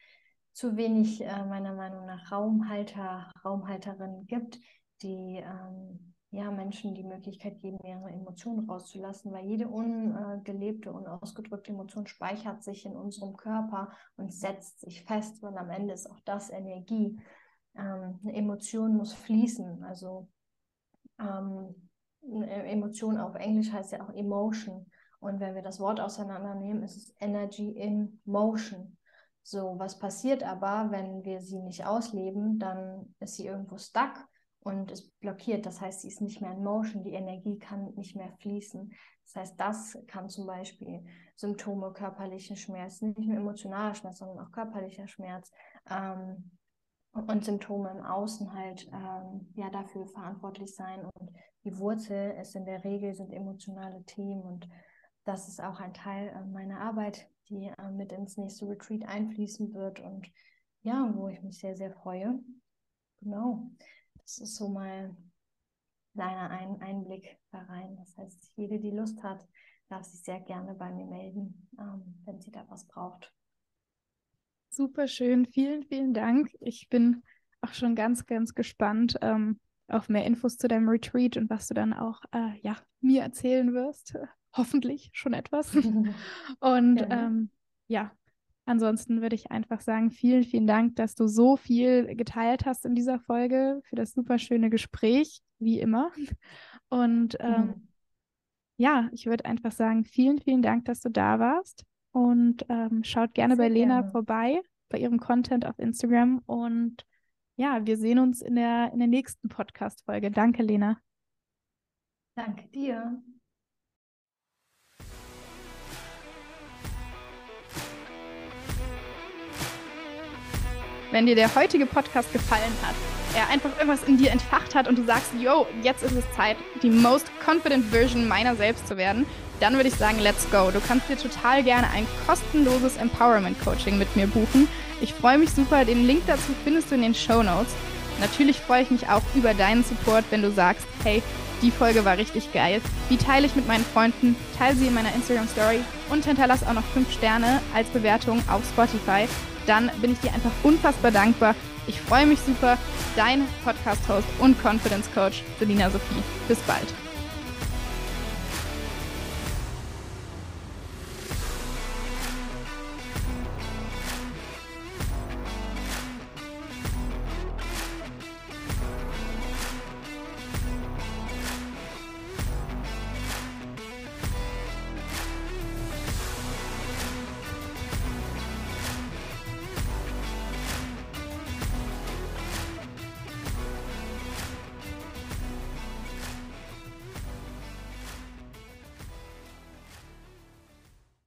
zu wenig äh, meiner Meinung nach Raumhalter, Raumhalterinnen gibt, die ähm, ja, Menschen die Möglichkeit geben, ihre Emotionen rauszulassen, weil jede ungelebte, unausgedrückte Emotion speichert sich in unserem Körper und setzt sich fest, weil am Ende ist auch das Energie. Ähm, eine Emotion muss fließen, also ähm, Emotion auf Englisch heißt ja auch Emotion. Und wenn wir das Wort auseinandernehmen, ist es Energy in Motion. So, was passiert aber, wenn wir sie nicht ausleben, dann ist sie irgendwo stuck und ist blockiert. Das heißt, sie ist nicht mehr in Motion, die Energie kann nicht mehr fließen. Das heißt, das kann zum Beispiel Symptome körperlichen Schmerz, nicht nur emotionaler Schmerz, sondern auch körperlicher Schmerz ähm, und Symptome im Außen halt ähm, ja dafür verantwortlich sein. Und die Wurzel ist in der Regel sind emotionale Themen und das ist auch ein Teil äh, meiner Arbeit, die äh, mit ins nächste Retreat einfließen wird und ja, wo ich mich sehr, sehr freue. Genau, das ist so mal kleiner ein Einblick da rein. Das heißt, jede, die Lust hat, darf sich sehr gerne bei mir melden, ähm, wenn sie da was braucht. Super schön. Vielen, vielen Dank. Ich bin auch schon ganz, ganz gespannt ähm, auf mehr Infos zu deinem Retreat und was du dann auch äh, ja, mir erzählen wirst. Hoffentlich schon etwas. und ähm, ja, ansonsten würde ich einfach sagen, vielen, vielen Dank, dass du so viel geteilt hast in dieser Folge für das super schöne Gespräch, wie immer. Und ähm, mhm. ja, ich würde einfach sagen, vielen, vielen Dank, dass du da warst. Und ähm, schaut gerne Sehr bei Lena gerne. vorbei, bei ihrem Content auf Instagram. Und ja, wir sehen uns in der, in der nächsten Podcast-Folge. Danke, Lena. Danke dir. Wenn dir der heutige Podcast gefallen hat, er einfach irgendwas in dir entfacht hat und du sagst, yo, jetzt ist es Zeit, die most confident Version meiner selbst zu werden, dann würde ich sagen, let's go. Du kannst dir total gerne ein kostenloses Empowerment Coaching mit mir buchen. Ich freue mich super. Den Link dazu findest du in den Show Notes. Natürlich freue ich mich auch über deinen Support, wenn du sagst, hey, die Folge war richtig geil. Die teile ich mit meinen Freunden, teile sie in meiner Instagram Story und hinterlasse auch noch 5 Sterne als Bewertung auf Spotify. Dann bin ich dir einfach unfassbar dankbar. Ich freue mich super. Dein Podcast-Host und Confidence Coach, Selina Sophie. Bis bald.